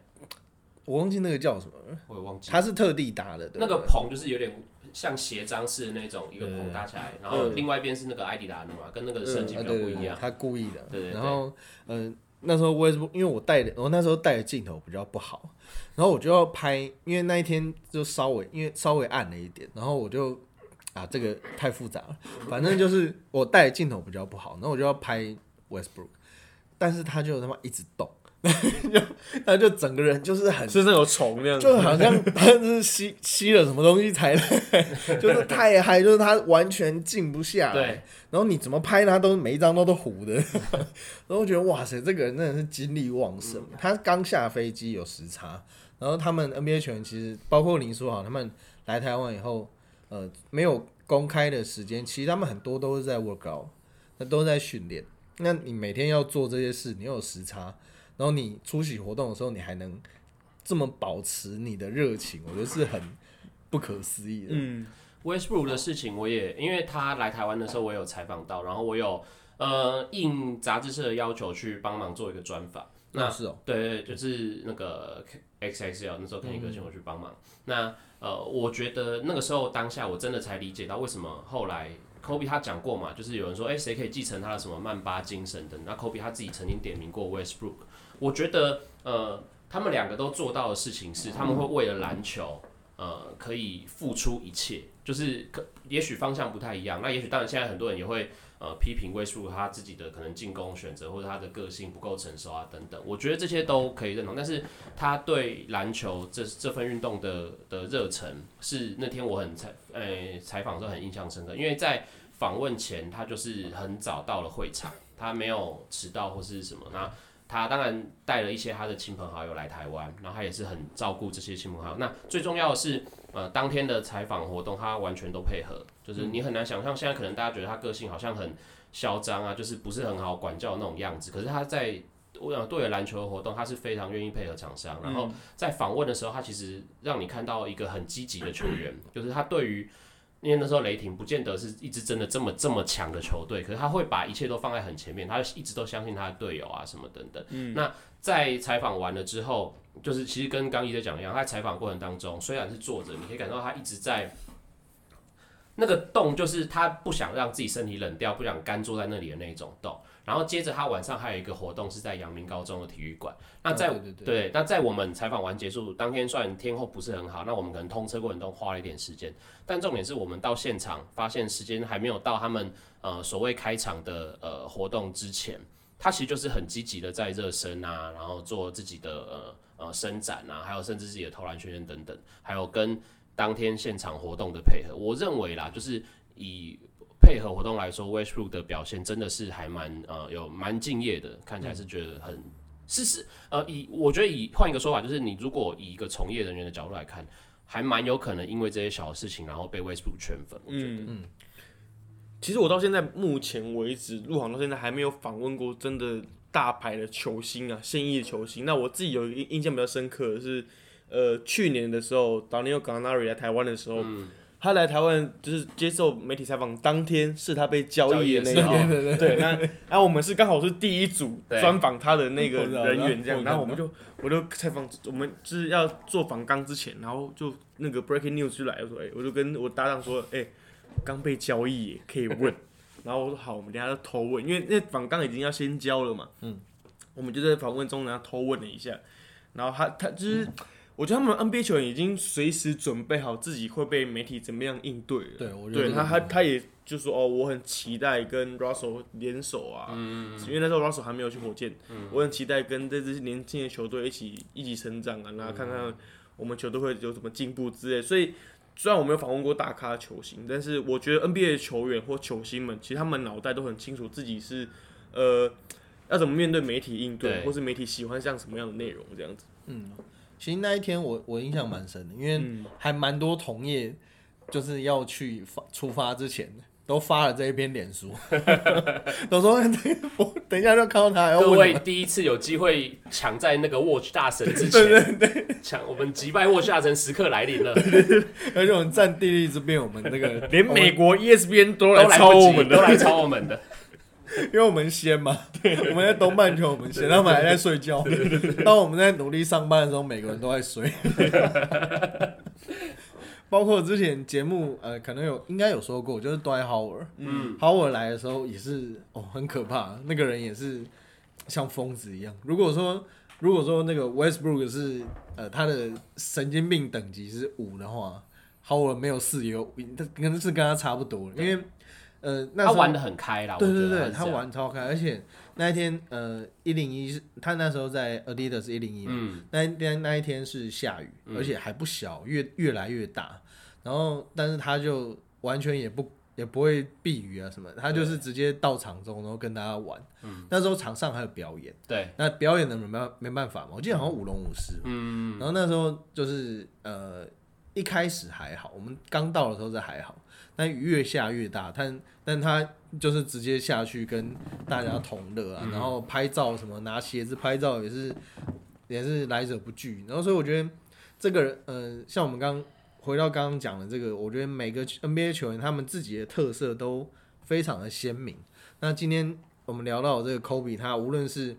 我忘记那个叫什么了，我也忘记。他是特地搭的，对那个棚就是有点像鞋章式的那种一个对棚搭起来，然后另外一边是那个艾迪达的嘛，跟那个设计啊比较不一样。他故意的。对然后，呃，那时候我也是，因为我带的，我那时候带的镜头比较不好，然后我就要拍，因为那一天就稍微，因为稍微暗了一点，然后我就啊，这个太复杂了，反正就是我带的镜头比较不好，然后我就要拍 Westbrook，但是他就他妈一直动，就他就整个人就是很身上有虫那样子，就好像他是吸 吸了什么东西才来，就是太嗨，就是他完全静不下来。对，然后你怎么拍他都每一张都都糊的，然后觉得哇塞，这个人真的是精力旺盛。他刚下飞机有时差，然后他们 NBA 球员其实包括林书豪，他们来台湾以后，呃，没有公开的时间，其实他们很多都是在 work out，那都在训练。那你每天要做这些事，你又有时差，然后你出席活动的时候，你还能这么保持你的热情，我觉得是很不可思议的。嗯 Westbrook 的事情，我也因为他来台湾的时候，我有采访到，然后我有呃应杂志社的要求去帮忙做一个专访。那那是哦，对对，就是那个 XXL 那时候肯尼哥请我去帮忙。那呃，我觉得那个时候当下我真的才理解到为什么后来 Kobe 他讲过嘛，就是有人说，哎、谁可以继承他的什么曼巴精神等。那 Kobe 他自己曾经点名过 Westbrook。我觉得呃，他们两个都做到的事情是，他们会为了篮球。呃，可以付出一切，就是可也许方向不太一样。那也许当然现在很多人也会呃批评威数他自己的可能进攻选择或者他的个性不够成熟啊等等。我觉得这些都可以认同，但是他对篮球这这份运动的的热忱是那天我很采呃采访的时候很印象深刻，因为在访问前他就是很早到了会场，他没有迟到或是什么那。他当然带了一些他的亲朋好友来台湾，然后他也是很照顾这些亲朋好友。那最重要的是，呃，当天的采访活动他完全都配合，就是你很难想象，现在可能大家觉得他个性好像很嚣张啊，就是不是很好管教那种样子。可是他在我想对篮球的活动，他是非常愿意配合厂商。然后在访问的时候，他其实让你看到一个很积极的球员，就是他对于。因为那时候雷霆不见得是一支真的这么这么强的球队，可是他会把一切都放在很前面，他一直都相信他的队友啊什么等等。嗯，那在采访完了之后，就是其实跟刚一在讲一样，他在采访过程当中虽然是坐着，你可以感受到他一直在那个动，就是他不想让自己身体冷掉，不想干坐在那里的那一种动。然后接着他晚上还有一个活动是在阳明高中的体育馆。那在对，那在我们采访完结束当天，虽然天候不是很好，那我们可能通车过程中花了一点时间，但重点是我们到现场发现时间还没有到他们呃所谓开场的呃活动之前，他其实就是很积极的在热身啊，然后做自己的呃呃伸展啊，还有甚至自己的投篮训练等等，还有跟当天现场活动的配合。我认为啦，就是以。配合活动来说，Westbrook 的表现真的是还蛮呃有蛮敬业的，看起来是觉得很是是呃以我觉得以换一个说法，就是你如果以一个从业人员的角度来看，还蛮有可能因为这些小事情，然后被 Westbrook 圈粉。我觉得，嗯，其实我到现在目前为止入行到现在还没有访问过真的大牌的球星啊，现役的球星。那我自己有一个印象比较深刻的是，呃，去年的时候，Daniel Gallinari 来台湾的时候。他来台湾就是接受媒体采访，当天是他被交易的那天，对，那然后我们是刚好是第一组专访他的那个人员这样，然后我们就我就采访，我们就是要做访刚之前，然后就那个 breaking news 就来，我说哎，我就跟我搭档说，哎，刚被交易可以问，然后我说好，我们等下就偷问，因为那访刚已经要先交了嘛，嗯，我们就在访问中然后偷问了一下，然后他他就是。我觉得他们 NBA 球员已经随时准备好自己会被媒体怎么样应对了。对，我对他他他也就说哦，我很期待跟 Russell 联手啊，因为那时候 Russell 还没有去火箭，我很期待跟这支年轻的球队一起一起成长啊，然后看看我们球队会有什么进步之类。所以虽然我没有访问过大咖球星，但是我觉得 NBA 的球员或球星们，其实他们脑袋都很清楚自己是呃要怎么面对媒体应对，或是媒体喜欢像什么样的内容这样子。嗯。其实那一天我我印象蛮深的，因为还蛮多同业就是要去发出发之前都发了这一篇脸书，都说我 等一下就看到他。各位第一次有机会抢在那个 Watch 大神之前，对抢我们击败 Watch 大神时刻来临了，而且我们战地利之便，我们那个连美国 ESPN 都来抄我们的，都来抄我们的。因为我们先嘛，我们在东半球，我们先，他们还在睡觉。当我们在努力上班的时候，每个人都在睡。包括之前节目，呃，可能有应该有说过，就是 Dwyer Howard，嗯，Howard 来的时候也是哦，很可怕，那个人也是像疯子一样。如果说如果说那个 Westbrook 是呃他的神经病等级是五的话，Howard 没有四也有，他可能是跟他差不多，因为。呃，那他玩的很开啦，对对对，他玩超开，而且那一天呃一零一是，他那时候在 Adidas 一零一，嘛，那天那一天是下雨，而且还不小，越越来越大，然后但是他就完全也不也不会避雨啊什么，他就是直接到场中，然后跟大家玩，嗯，那时候场上还有表演，对，那表演的没办没办法嘛，我记得好像舞龙舞狮，嗯，然后那时候就是呃一开始还好，我们刚到的时候是还好。但越下越大，但但他就是直接下去跟大家同乐啊，然后拍照什么拿鞋子拍照也是也是来者不拒，然后所以我觉得这个呃，像我们刚回到刚刚讲的这个，我觉得每个 NBA 球员他们自己的特色都非常的鲜明。那今天我们聊到这个 Kobe，他无论是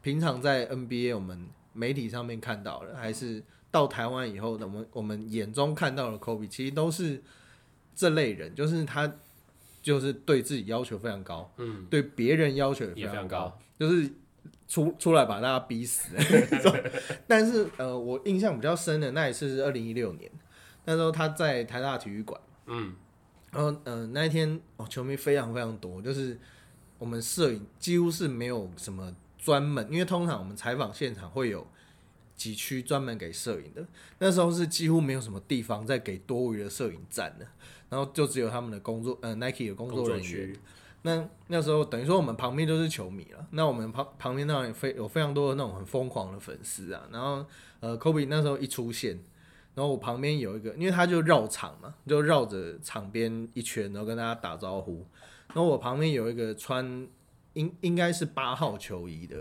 平常在 NBA 我们媒体上面看到的，还是到台湾以后的我们我们眼中看到的 Kobe，其实都是。这类人就是他，就是对自己要求非常高，嗯，对别人要求也非常高，就是出出来把大家逼死。但是呃，我印象比较深的那一次是二零一六年，那时候他在台大体育馆，嗯，然后呃那一天哦球迷非常非常多，就是我们摄影几乎是没有什么专门，因为通常我们采访现场会有几区专门给摄影的，那时候是几乎没有什么地方在给多余的摄影站的，然后就只有他们的工作呃 Nike 的工工作作人员。那那时候等于说我们旁边都是球迷了，那我们旁旁边当然也非有非常多的那种很疯狂的粉丝啊。然后呃，Kobe 那时候一出现，然后我旁边有一个，因为他就绕场嘛，就绕着场边一圈，然后跟大家打招呼。然后我旁边有一个穿应应该是八号球衣的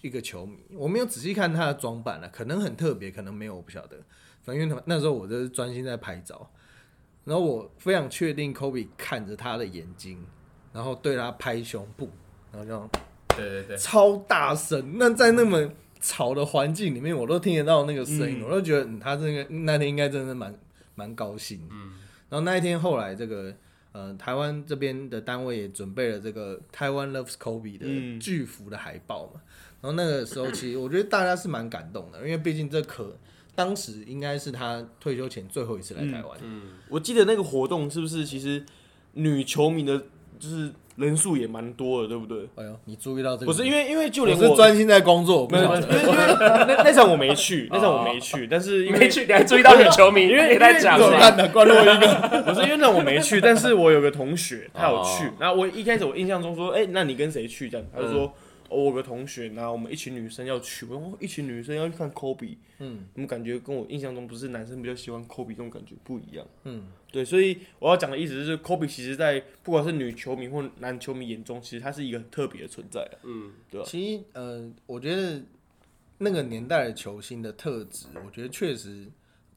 一个球迷，我没有仔细看他的装扮了，可能很特别，可能没有，我不晓得。反正因为那时候我就是专心在拍照，然后我非常确定 Kobe 看着他的眼睛。然后对他拍胸部，然后这样对对对，超大声。那在那么吵的环境里面，我都听得到那个声音，嗯我都觉得、嗯、他这个那天应该真的蛮蛮高兴。嗯，然后那一天后来这个呃台湾这边的单位也准备了这个台湾 Loves Kobe 的嗯巨幅的海报嘛。然后那个时候其实我觉得大家是蛮感动的，因为毕竟这可当时应该是他退休前最后一次来台湾。嗯，我记得那个活动是不是其实女球迷的，就是人数也蛮多的，对不对？哎呦，你注意到这个？不是因为因为就我连是专心在工作，我不没有，晓得因为因为那那场我没去，那场我没去，但是因为没去，你还注意到女球迷，因为你在讲嘛怎么看的？关洛一个。不是因为那我没去，但是我有个同学他有去哦，然后我一开始我印象中说，哎、那你跟谁去？这样，他就说。哦，我有个同学，然后我们一群女生要去，我一群女生要去看 Kobe，嗯。我们感觉跟我印象中不是男生比较喜欢 Kobe 这种感觉不一样。嗯，对，所以我要讲的意思就是，Kobe 其实在不管是女球迷或男球迷眼中，其实他是一个很特别的存在啊。嗯，对吧其实呃，我觉得那个年代的球星的特质，我觉得确实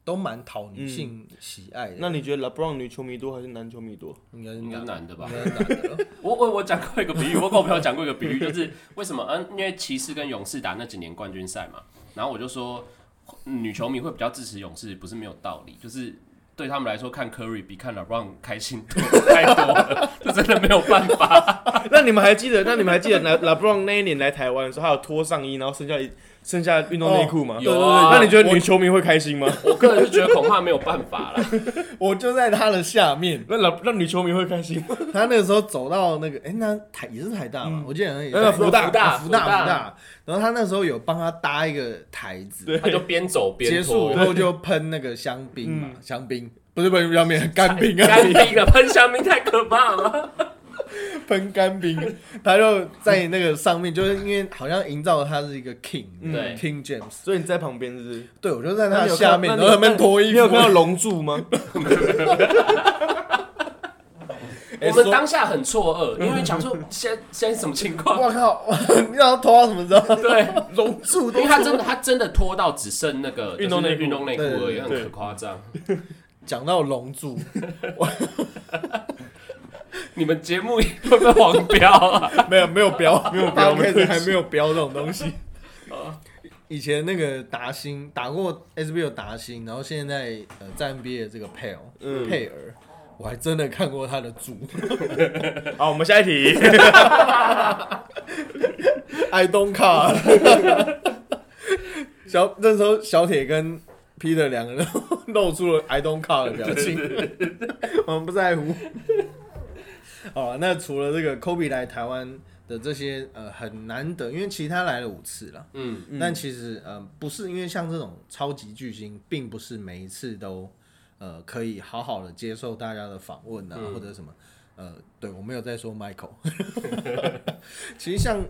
都蛮讨女性喜爱的。那你觉得 LeBron 女球迷多还是男球迷多？应该是应该男男的吧应该是男的。我我我讲过一个比喻，我跟我朋友讲过一个比喻，就是为什么？嗯，因为骑士跟勇士打那几年冠军赛嘛，然后我就说，女球迷会比较支持勇士，不是没有道理，就是对他们来说，看 Curry 比看 LeBron 开心多太多了，这真的没有办法。那你们还记得？那你们还记得 Le LeBron 那一年来台湾的时候，他有脱上衣，然后剩下一剩下运动内裤吗？有啊那你觉得女球迷会开心吗？我个人是觉得恐怕没有办法了。我就在他的下面，那老那女球迷会开心吗？他那个时候走到那个，哎、那台也是台大嘛，我记得好像也福大福大福大福大。然后他那时候有帮他搭一个台子，他就边走边结束以后就喷那个香槟嘛，香槟不是不是香槟，干冰啊，干冰了，喷香槟太可怕了。喷干冰，他就在那个上面，就是因为好像营造他是一个 king，对，King James，所以你在旁边是不是？对我就在他下面，然后他们脱衣服，你有看到龙柱吗？哎 我们说当下很错愕，因为想说现在现什么情况？我靠，你让他脱到什么时候？对，龙柱因为他真的他真的拖到只剩那个运动内运动内裤而已，很可夸张。讲到龙柱，你们节目会不会黄标啊？没有 没有标，没有标开始还没有标这种东西。以前那个达兴打过 SBL 达兴，然后现在呃在 NBA 的这个佩尔，嗯佩尔，我还真的看过他的主。好，我们下一题。I don't care。小那时候小铁跟 Peter 两个人露出了 I don't care 的表情，我们不在乎。好 了，那除了这个 Kobe 来台湾的这些呃很难得，因为其他来了五次了，嗯，但其实呃不是因为像这种超级巨星，并不是每一次都呃可以好好的接受大家的访问啊，嗯或者什么呃，对我没有在说 Michael。其实像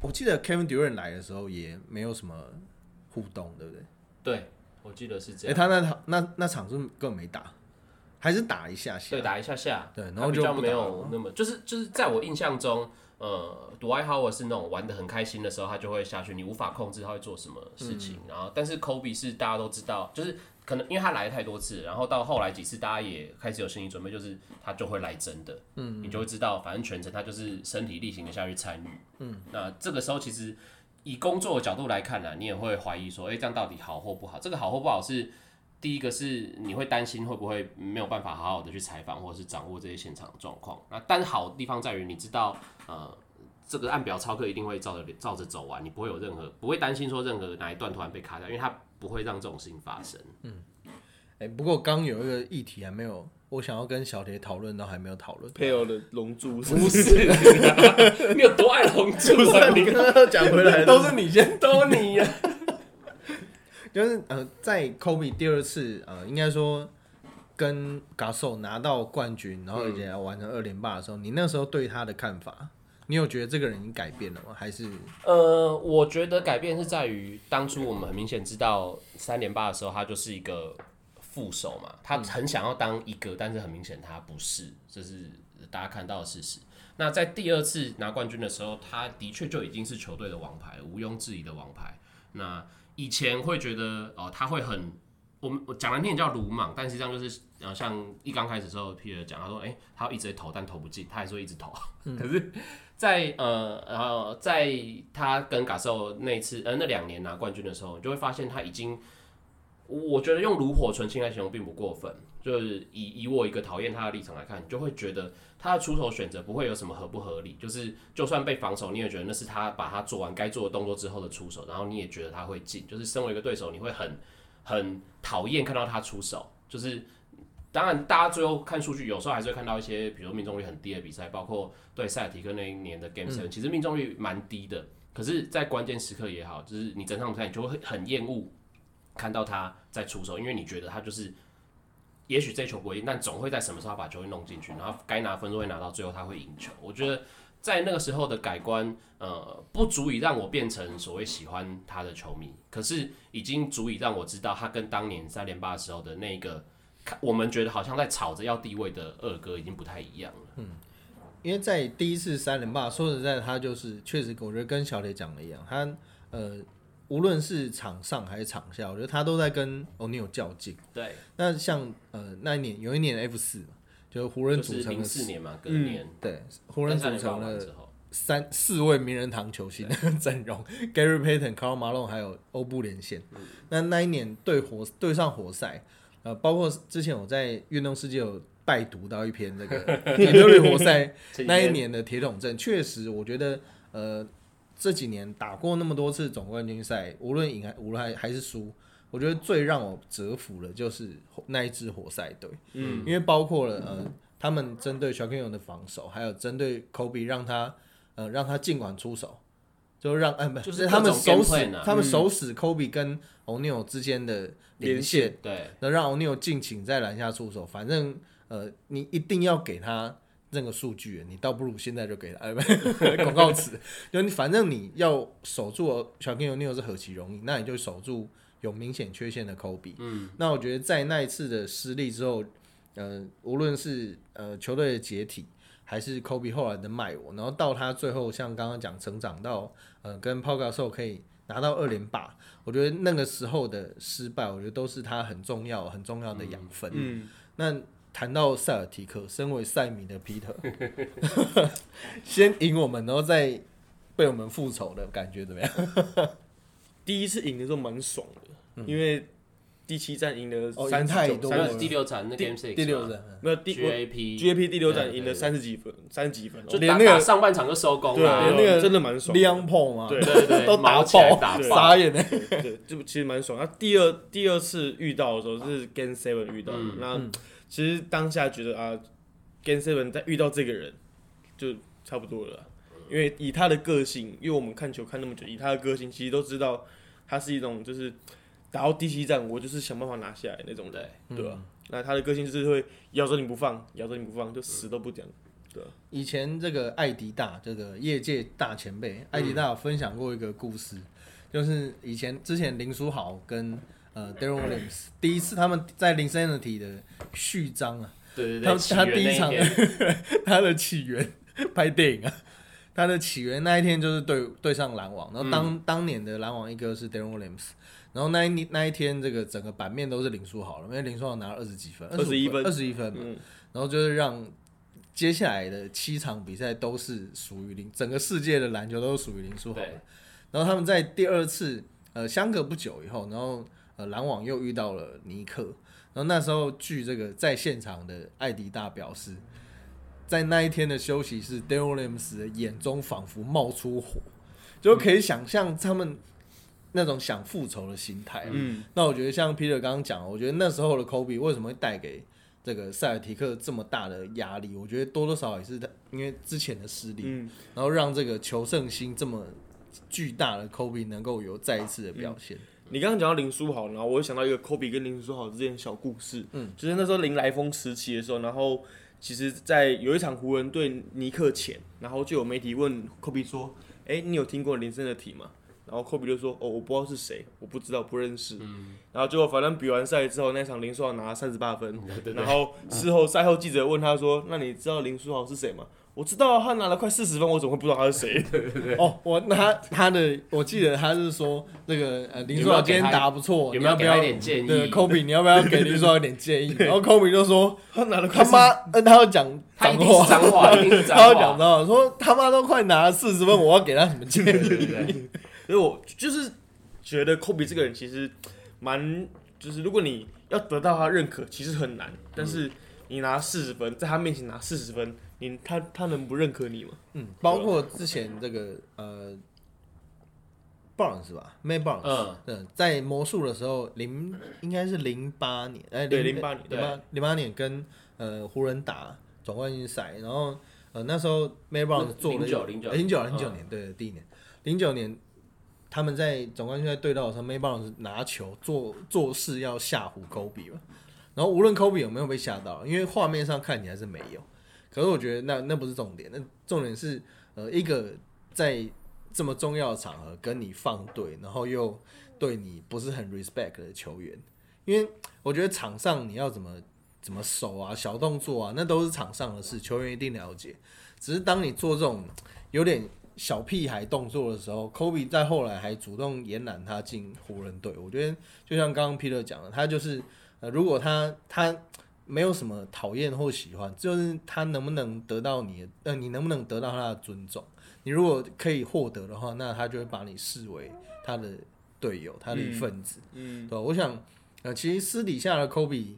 我记得 Kevin Durant 来的时候也没有什么互动，对不对？对，我记得是这样哎、样。他那场那那场是不是根本没打，还是打一下下？对，打一下下，对然他比较没后就不打了有那么，就是就是在我印象中，呃，杜艾豪是那种玩的很开心的时候，他就会下去，你无法控制他会做什么事情。嗯然后，但是 Kobe 是大家都知道，就是可能因为他来太多次，然后到后来几次大家也开始有心理准备，就是他就会来真的，嗯，你就会知道，反正全程他就是身体力行的下去参与，嗯，那这个时候其实以工作的角度来看呢、你也会怀疑说，哎、这样到底好或不好？这个好或不好是。第一个是你会担心会不会没有办法好好的去采访或者是掌握这些现场的状况。那但好的地方在于你知道，呃，这个按表操课一定会照着照着走完，你不会有任何不会担心说任何哪一段突然被卡掉，因为它不会让这种事情发生。哎、不过刚有一个议题还没有，我想要跟小铁讨论都还没有讨论。配偶的龙珠不是，你有多爱龙珠啊？你 刚刚讲回来都是你先，都你呀、就是呃，在 Kobe 第二次呃，应该说跟 Gasol 拿到冠军，然后而且要完成二连霸的时候，你那时候对他的看法，你有觉得这个人已经改变了吗？还是呃，我觉得改变是在于当初我们很明显知道三连霸的时候，他就是一个副手嘛，他很想要当一个，但是很明显他不是，这是大家看到的事实。那在第二次拿冠军的时候，他的确就已经是球队的王牌，毋庸置疑的王牌。那以前会觉得哦、他会很，我们我讲难听点叫鲁莽，但实际上就是呃，像一刚开始的时候，Peter 讲，他说，哎、他要一直在投，但投不进，他还是会一直投。可是在呃呃，在他跟嘎兽那一次呃那两年拿冠军的时候，你就会发现他已经，我觉得用炉火纯青来形容并不过分。就是以以我一个讨厌他的立场来看，你就会觉得他的出手选择不会有什么合不合理，就是就算被防守，你也觉得那是他把他做完该做的动作之后的出手，然后你也觉得他会进。就是身为一个对手，你会很很讨厌看到他出手，就是。当然，大家最后看数据，有时候还是会看到一些，比如命中率很低的比赛，包括对塞尔提克那一年的 Game Seven，、其实命中率蛮低的。可是，在关键时刻也好，就是你整场比赛，你就会很厌恶看到他在出手，因为你觉得他就是，也许这球不会赢，但总会在什么时候把球会弄进去，然后该拿分都会拿到，最后他会赢球。我觉得在那个时候的改观，呃，不足以让我变成所谓喜欢他的球迷，可是已经足以让我知道他跟当年三连霸时候的那个。我们觉得好像在吵着要地位的二哥已经不太一样了。嗯因为在第一次三连霸，说实在，他就是确实，我觉得跟小磊讲的一样，他呃，无论是场上还是场下，我觉得他都在跟欧尼尔较劲。对，那像呃那一年有一年 F 四嘛，就是湖人组成的四年嘛，隔年。对湖人组成了三四位名人堂球星的 阵容，Gary Payton、Karl Malone 还有欧布连线。那那一年对活对上活塞，呃，包括之前我在运动世界有拜读到一篇这个底特律活塞那一年的铁桶阵，确实我觉得呃这几年打过那么多次总冠军赛，无论赢还无论还还是输。我觉得最让我折服的就是那一支活塞队，嗯，因为包括了呃，他们针对小 K 勇的防守，还有针对 Kobe 让他呃让他尽管出手，就让呃不就是他们各种守 game 死他们手死 Kobe 跟 O'Neal 之间的连连线，对，能让 O'Neal 尽情在篮下出手，反正呃你一定要给他。那个数据，你倒不如现在就给他，哎，不广告词，就你反正你要守住小 K 勇 O'Neal 是何其容易，那你就守住有明显缺陷的 Kobe。嗯，那我觉得在那一次的失利之后，呃，无论是呃球队的解体，还是 Kobe 后来的卖我，然后到他最后像刚刚讲成长到呃跟 p o g a s o 可以拿到二连霸，我觉得那个时候的失败，我觉得都是他很重要很重要的养分。嗯，那谈到塞尔提克，身为赛米的 Peter，先赢我们，然后再被我们复仇的感觉怎么样？第一次赢的时候蛮爽的，因为第七战赢了三太多了。第六站那 Game Six 第六战，没有第我 GAP GAP 第六战赢了三十几分，三十几分。哦，就打连那个上半场就收工对，了，连那个真的蛮爽的。嘛，对对对，都打爆打爆，傻眼的。对，就其实蛮爽。那第二第二次遇到的时候是 Game Seven 遇到的，嗯。那其实当下觉得啊，Game Seven 在遇到这个人就差不多了啦，因为以他的个性，因为我们看球看那么久，以他的个性，其实都知道他是一种就是打到第七战，我就是想办法拿下来那种人，对，对吧、那他的个性就是会咬着你不放，咬着你不放，就死都不讲。对以前这个艾迪大这个业界大前辈，艾迪大有分享过一个故事，就是以前之前林书豪跟呃 Darren Williams 第一次他们在零 n i t y 的序章啊，对对对，他他第一场天。他的起源拍电影啊，他的起源那一天就是对对上篮网，然后当、当年的篮网一哥是 Darren Williams，然后那一那一天这个整个版面都是林书豪了，因为林书豪拿了二十几分，二十一分。二十一分嘛，嗯，然后就是让接下来的七场比赛都是属于林，整个世界的篮球都是属于林书豪的。然后他们在第二次呃相隔不久以后，然后呃篮网又遇到了尼克，然后那时候据这个在现场的艾迪大表示，在那一天的休息室 d a r r y Williams 的眼中仿佛冒出火，就可以想象他们那种想复仇的心态。嗯，那我觉得像 Peter 刚刚讲，我觉得那时候的 Kobe 为什么会带给这个塞尔提克这么大的压力？我觉得多多少少也是他因为之前的失利，嗯，然后让这个求胜心这么巨大的 Kobe 能够有再一次的表现。你刚刚讲到林书豪，然后我又想到一个科比跟林书豪之间的小故事。嗯，就是那时候林来疯时期的时候，然后其实，在有一场湖人对尼克前，然后就有媒体问科比说：“哎、你有听过林森的体吗？”然后科比就说：“哦，我不知道是谁，我不知道，不认识。然后结果反正比完赛之后，那场林书豪拿了三十八分。然后事后赛后记者问他说：“那你知道林书豪是谁吗？”我知道啊他拿了快四十分，我怎么会不知道他是谁？哦，我他他的我记得他是说那个呃林书豪今天给他打不错，有没有给他点建议对，Kobe 你要不要给林书豪一点建议？然后 Kobe 就说 他拿了快他妈，呃他要讲脏话，脏话，他要讲话。脏话，说他妈都快拿了四十分，我要给他什么建议？对对对，所以我就是觉得科比这个人其实蛮，就是如果你要得到他认可，其实很难。但是你拿四十分，在他面前拿四十分，你他他能不认可你吗？嗯，包括之前这个呃 Barnes 是吧？May Barnes，嗯，嗯，在魔术的时候，零应该是零八年，哎，对零08年零八零八年跟呃湖人打总冠军赛，然后呃那时候 May Barnes 做了09 09零九。零九嗯。年，对，第一年。零九年他们在总冠军赛对到的时候，May Barnes 拿球做做事要吓唬 Kobe 嘛，然后无论 Kobe 有没有被吓到，因为画面上看起来是没有，可是我觉得那那不是重点，那重点是呃一个在这么重要的场合跟你放对，然后又对你不是很 respect 的球员，因为我觉得场上你要怎么怎么守啊、小动作啊，那都是场上的事，球员一定了解。只是当你做这种有点小屁孩动作的时候，Kobe 在后来还主动延揽他进湖人队。我觉得就像刚刚 Peter 讲的，他就是呃，如果他他没有什么讨厌或喜欢，就是他能不能得到你的呃，你能不能得到他的尊重？你如果可以获得的话，那他就会把你视为他的队友，他的一份子。嗯，对吧，我想，呃，其实私底下的 Kobe，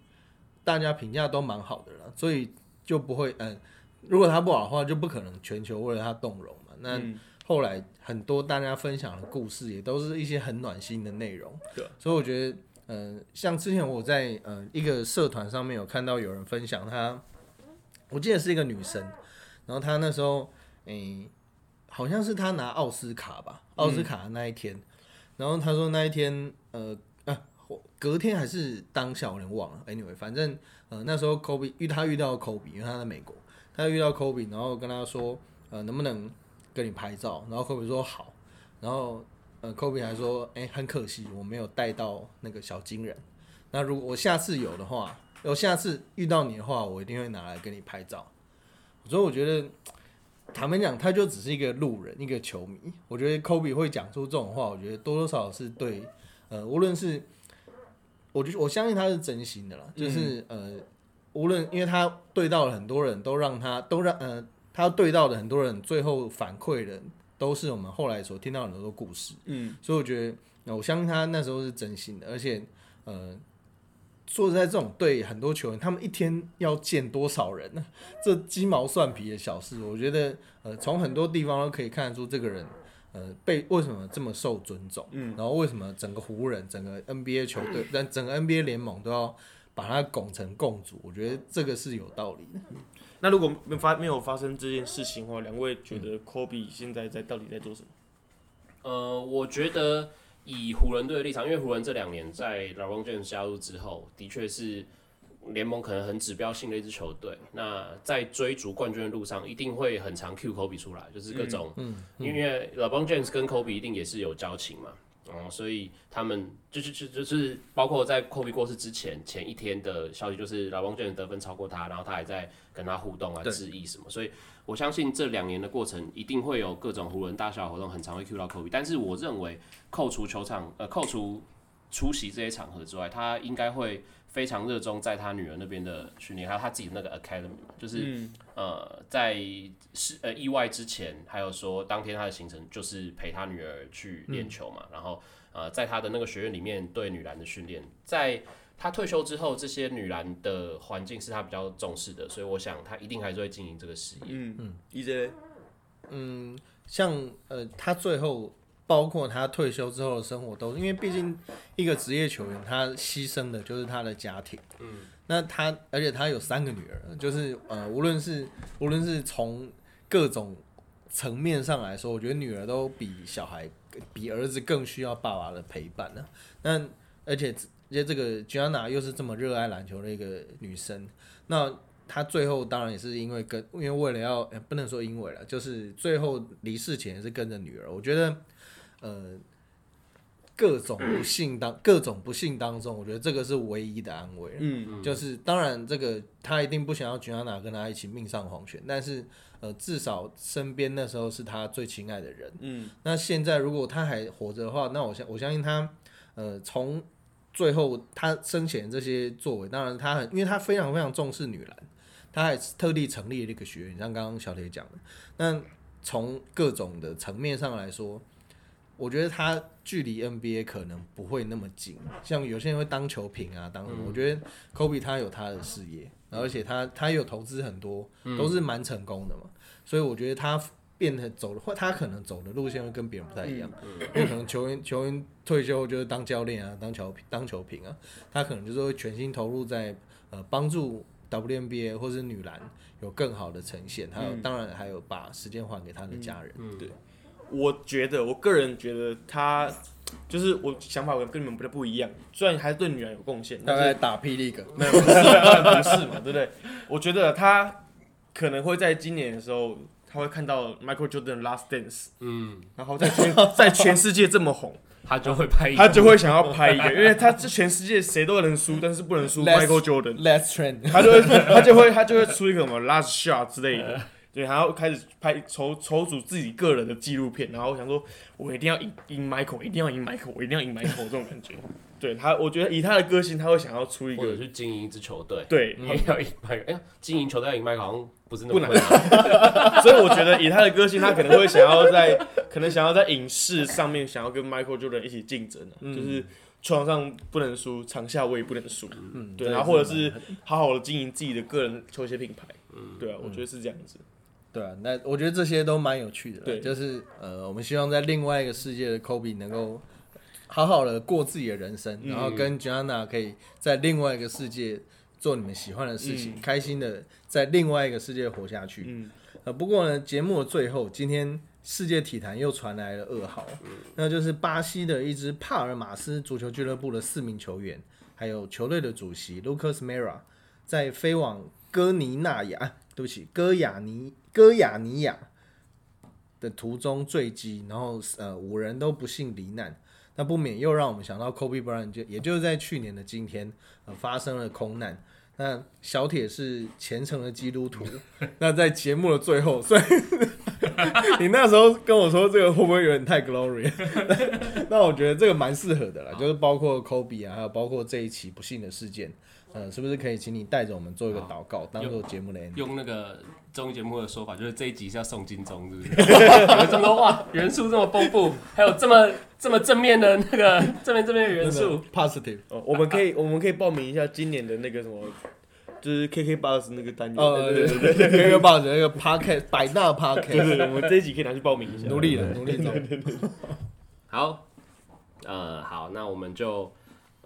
大家评价都蛮好的啦，所以就不会，嗯、如果他不好的话，就不可能全球为了他动容嘛。那嗯后来很多大家分享的故事，也都是一些很暖心的内容。对啊所以我觉得，呃，像之前我在呃一个社团上面有看到有人分享他，我记得是一个女生，然后她那时候，诶、好像是她拿奥斯卡吧，奥斯卡那一天，然后她说那一天，呃啊，隔天还是当下，我有点忘了。Anyway，反正呃那时候 Kobe 遇他遇到 Kobe，因为他在美国，他遇到 Kobe，然后跟他说，呃能不能跟你拍照？然后 Kobe 说好，然后呃 Kobe 还说，哎、很可惜我没有带到那个小金人。那如果我下次有的话，我下次遇到你的话，我一定会拿来跟你拍照。所以我觉得，坦白讲，他就只是一个路人，一个球迷。我觉得 Kobe 会讲出这种话，我觉得多多少少是对，呃，无论是，我就我相信他是真心的啦，就是、呃，无论因为他对到了很多人，都让他都让呃，他对到的很多人，最后反馈的都是我们后来所听到很多故事。嗯，所以我觉得，呃我相信他那时候是真心的，而且，呃，说实在，这种对很多球员，他们一天要见多少人呢？这鸡毛蒜皮的小事，我觉得，呃，从很多地方都可以看得出这个人，呃，被为什么这么受尊重，嗯，然后为什么整个湖人、整个 NBA 球队、但整个 NBA 联盟都要把他拱成共主，我觉得这个是有道理的。那如果没发没有发生这件事情的话，两位觉得科比现在在到底在做什么？呃，我觉得以湖人队的立场，因为湖人这两年在 LeBron James 加入之后，的确是联盟可能很指标性的一支球队。那在追逐冠军的路上，一定会很常 Q Kobe 出来，就是各种，嗯因为 LeBron James 跟 Kobe 一定也是有交情嘛。哦、所以他们就是就就是包括在 Kobe 过世之前前一天的消息，就是 LeBron James 得分超过他，然后他还在跟他互动啊、对致意什么，所以我相信这两年的过程一定会有各种湖人大小活动，很常会 Q 到 Kobe。但是我认为，扣除球场呃扣除出席这些场合之外，他应该会非常热衷在他女儿那边的训练，还有他自己的那个 academy，就是、嗯。呃在是呃意外之前，还有说当天他的行程就是陪他女儿去练球嘛，然后呃在他的那个学院里面对女篮的训练，在他退休之后，这些女篮的环境是他比较重视的，所以我想他一定还是会经营这个事业。嗯。嗯，EJ 嗯，像呃，他最后包括他退休之后的生活，都是因为毕竟一个职业球员，他牺牲的就是他的家庭。嗯，那他而且他有三个女儿，就是呃，无论是无论是从各种层面上来说，我觉得女儿都比小孩比儿子更需要爸爸的陪伴呢。那而且而且这个 Gianna 又是这么热爱篮球的一个女生，那。她最后当然也是因为跟，因为为了要，不能说因为了，就是最后离世前是跟着女儿。我觉得，呃，各种不幸当各种不幸当中，我觉得这个是唯一的安慰。嗯，就是当然这个他一定不想要君安娜跟他一起命丧黄泉，但是呃，至少身边那时候是他最亲爱的人。嗯，那现在如果他还活着的话，那我相我相信他，呃，从最后他生前这些作为，当然他很，因为他非常非常重视女篮。他还特地成立了一个学院，像刚刚小铁讲的。那从各种的层面上来说，我觉得他距离 NBA 可能不会那么近。像有些人会当球评啊，当什么？我觉得 Kobe 他有他的事业，而且他他有投资很多，都是蛮成功的嘛。所以我觉得他变得走的，或他可能走的路线会跟别人不太一样。因为可能球员球员退休就是当教练啊，当球评当球评啊，他可能就是会全心投入在呃帮助。WNBA 或是女篮有更好的呈现，还有当然还有把时间还给他的家人。对，我觉得我个人觉得他就是我想法跟你们不太不一样，虽然还是对女人有贡献，大概打霹雳梗，没有不是不是嘛，对不对？我觉得他可能会在今年的时候，他会看到 Michael Jordan Last Dance，嗯，然后在全 在全世界这么红。他就会拍，他就会想要拍一个，因为他这全世界谁都能输，但是不能输 Michael Jordan。Last trend，他就会 他就会他就会出一个什么 Last shot 之类的，对，然后开始拍筹筹组自己个人的纪录片，然后我想说我一定要赢赢 Michael，一定要赢 Michael，我一定要赢 Michael 这种感觉。对他，我觉得以他的个性，他会想要出一个去经营一支球队，对，你要赢 Michael，哎，经营球队要赢 Michael 好像。不是那么难，所以我觉得以他的个性，他可能会想要在可能想要在影视上面想要跟 Michael Jordan 一起竞争就是场上不能输，场下我也不能输，嗯，对，然后或者是好好的经营自己的个人球鞋品牌，嗯，对啊，我觉得是这样子，对啊，那我觉得这些都蛮有趣的，对，就是呃，我们希望在另外一个世界的 Kobe 能够好好的过自己的人生，然后跟 Jana 可以在另外一个世界。做你们喜欢的事情，开心的在另外一个世界活下去。嗯，呃，不过呢，节目的最后，今天世界体坛又传来了噩耗，那就是巴西的一支帕尔马斯足球俱乐部的四名球员，还有球队的主席 Lucas Mera，在飞往哥尼纳亚，对不起，哥亚尼哥亚尼亚的途中坠机，然后呃，五人都不幸罹难。那不免又让我们想到 Kobe Bryant，就也就是在去年的今天，呃，发生了空难。那小铁是虔诚的基督徒，那在节目的最后，所以 你那时候跟我说这个会不会有点太 glory？那我觉得这个蛮适合的啦，就是包括 Kobe 啊，还有包括这一起不幸的事件。嗯，是不是可以请你带着我们做一个祷告，当做节目的用那个综艺节目的说法，就是这一集是要送金钟，是不是？有这么多话，元素这么丰富，还有这么这么正面的那个 正面正面的元素，positive。哦，我们可以我们可以报名一下今年的那个什么，就是 KK Box 那个单元。哦，对对对，KK Box 那个 Podcast 百大 Podcast，对对，我们这一集可以拿去报名一下。努力了，努力了。好，呃，好，那我们就。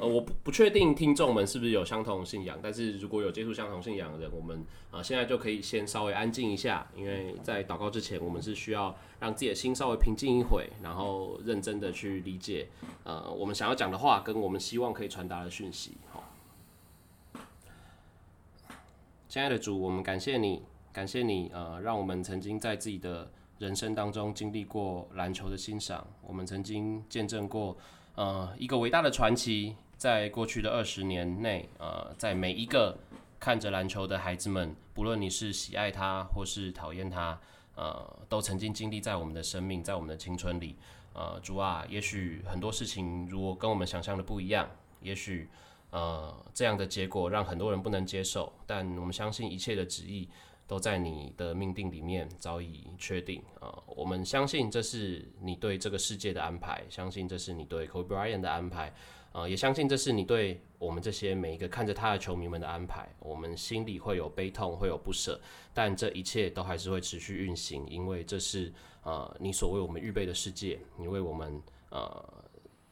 呃，我不不确定听众们是不是有相同信仰，但是如果有接触相同信仰的人，我们啊现在就可以先稍微安静一下，因为在祷告之前，我们是需要让自己的心稍微平静一会，然后认真的去理解呃我们想要讲的话，跟我们希望可以传达的讯息。好，亲爱的主，我们感谢你，感谢你，呃，让我们曾经在自己的人生当中经历过篮球的欣赏，我们曾经见证过呃一个伟大的传奇。在过去的二十年内，呃，在每一个看着篮球的孩子们，不论你是喜爱他或是讨厌他，呃，都曾经经历在我们的生命，在我们的青春里。呃，主啊，也许很多事情如果跟我们想象的不一样，也许呃这样的结果让很多人不能接受，但我们相信一切的旨意都在你的命定里面早已确定。呃，我们相信这是你对这个世界的安排，相信这是你对 Kobe Bryant 的安排。呃，也相信这是你对我们这些每一个看着他的球迷们的安排。我们心里会有悲痛，会有不舍，但这一切都还是会持续运行，因为这是呃你所为我们预备的世界，你为我们呃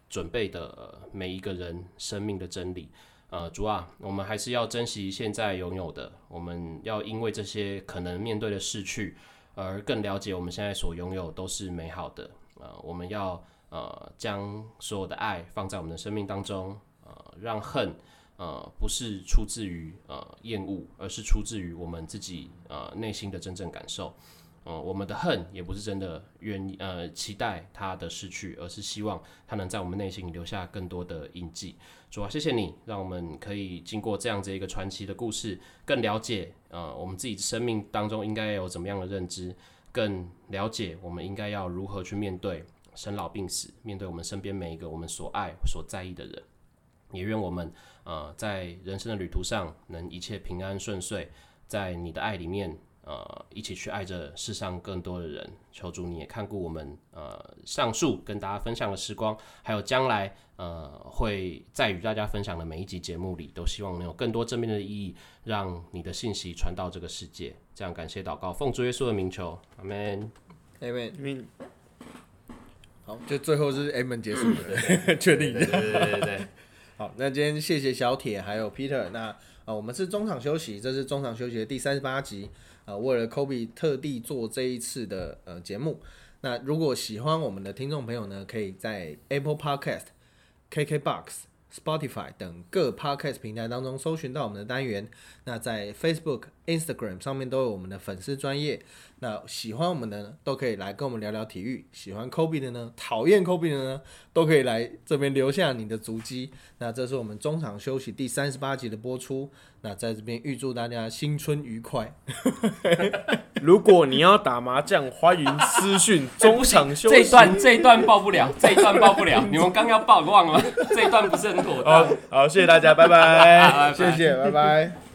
准备的每一个人生命的真理。呃，主啊，我们还是要珍惜现在拥有的，我们要因为这些可能面对的逝去，而更了解我们现在所拥有都是美好的。呃，我们要呃将所有的爱放在我们的生命当中，呃，让恨呃不是出自于呃厌恶，而是出自于我们自己呃内心的真正感受。嗯，我们的恨也不是真的愿意呃期待他的失去，而是希望他能在我们内心留下更多的印记。主啊，谢谢你，让我们可以经过这样子一个传奇的故事，更了解呃我们自己生命当中应该有怎么样的认知，更了解我们应该要如何去面对生老病死，面对我们身边每一个我们所爱所在意的人。也愿我们呃在人生的旅途上能一切平安顺遂，在你的爱里面。呃，一起去爱着世上更多的人。求主你也看顾我们，呃，上述跟大家分享的时光，还有将来呃会再与大家分享的每一集节目里，都希望能有更多正面的意义，让你的信息传到这个世界。这样感谢祷告，奉主耶稣的名求，阿门。阿门。好，就最后是 Amen 结束的，确定。对对对对，好，那今天谢谢小铁还有 Peter，那啊我们是中场休息，这是中场休息的第三十八集。啊，为了 Kobe 特地做这一次的呃节目。那如果喜欢我们的听众朋友呢，可以在 Apple Podcast、KKBox、Spotify 等各 Podcast 平台当中搜寻到我们的单元。那在 Facebook、Instagram 上面都有我们的粉丝专业。那喜欢我们的呢，都可以来跟我们聊聊体育；喜欢 Kobe 的呢，讨厌 Kobe 的呢，都可以来这边留下你的足迹。那这是我们中场休息第三十八集的播出。那在这边预祝大家新春愉快。如果你要打麻将，欢迎私讯中场休息。这一段这一段报不了，这一段报不了。你们刚要报忘了？这一段不是很妥好当。好，谢谢大家，拜拜。谢谢，拜拜。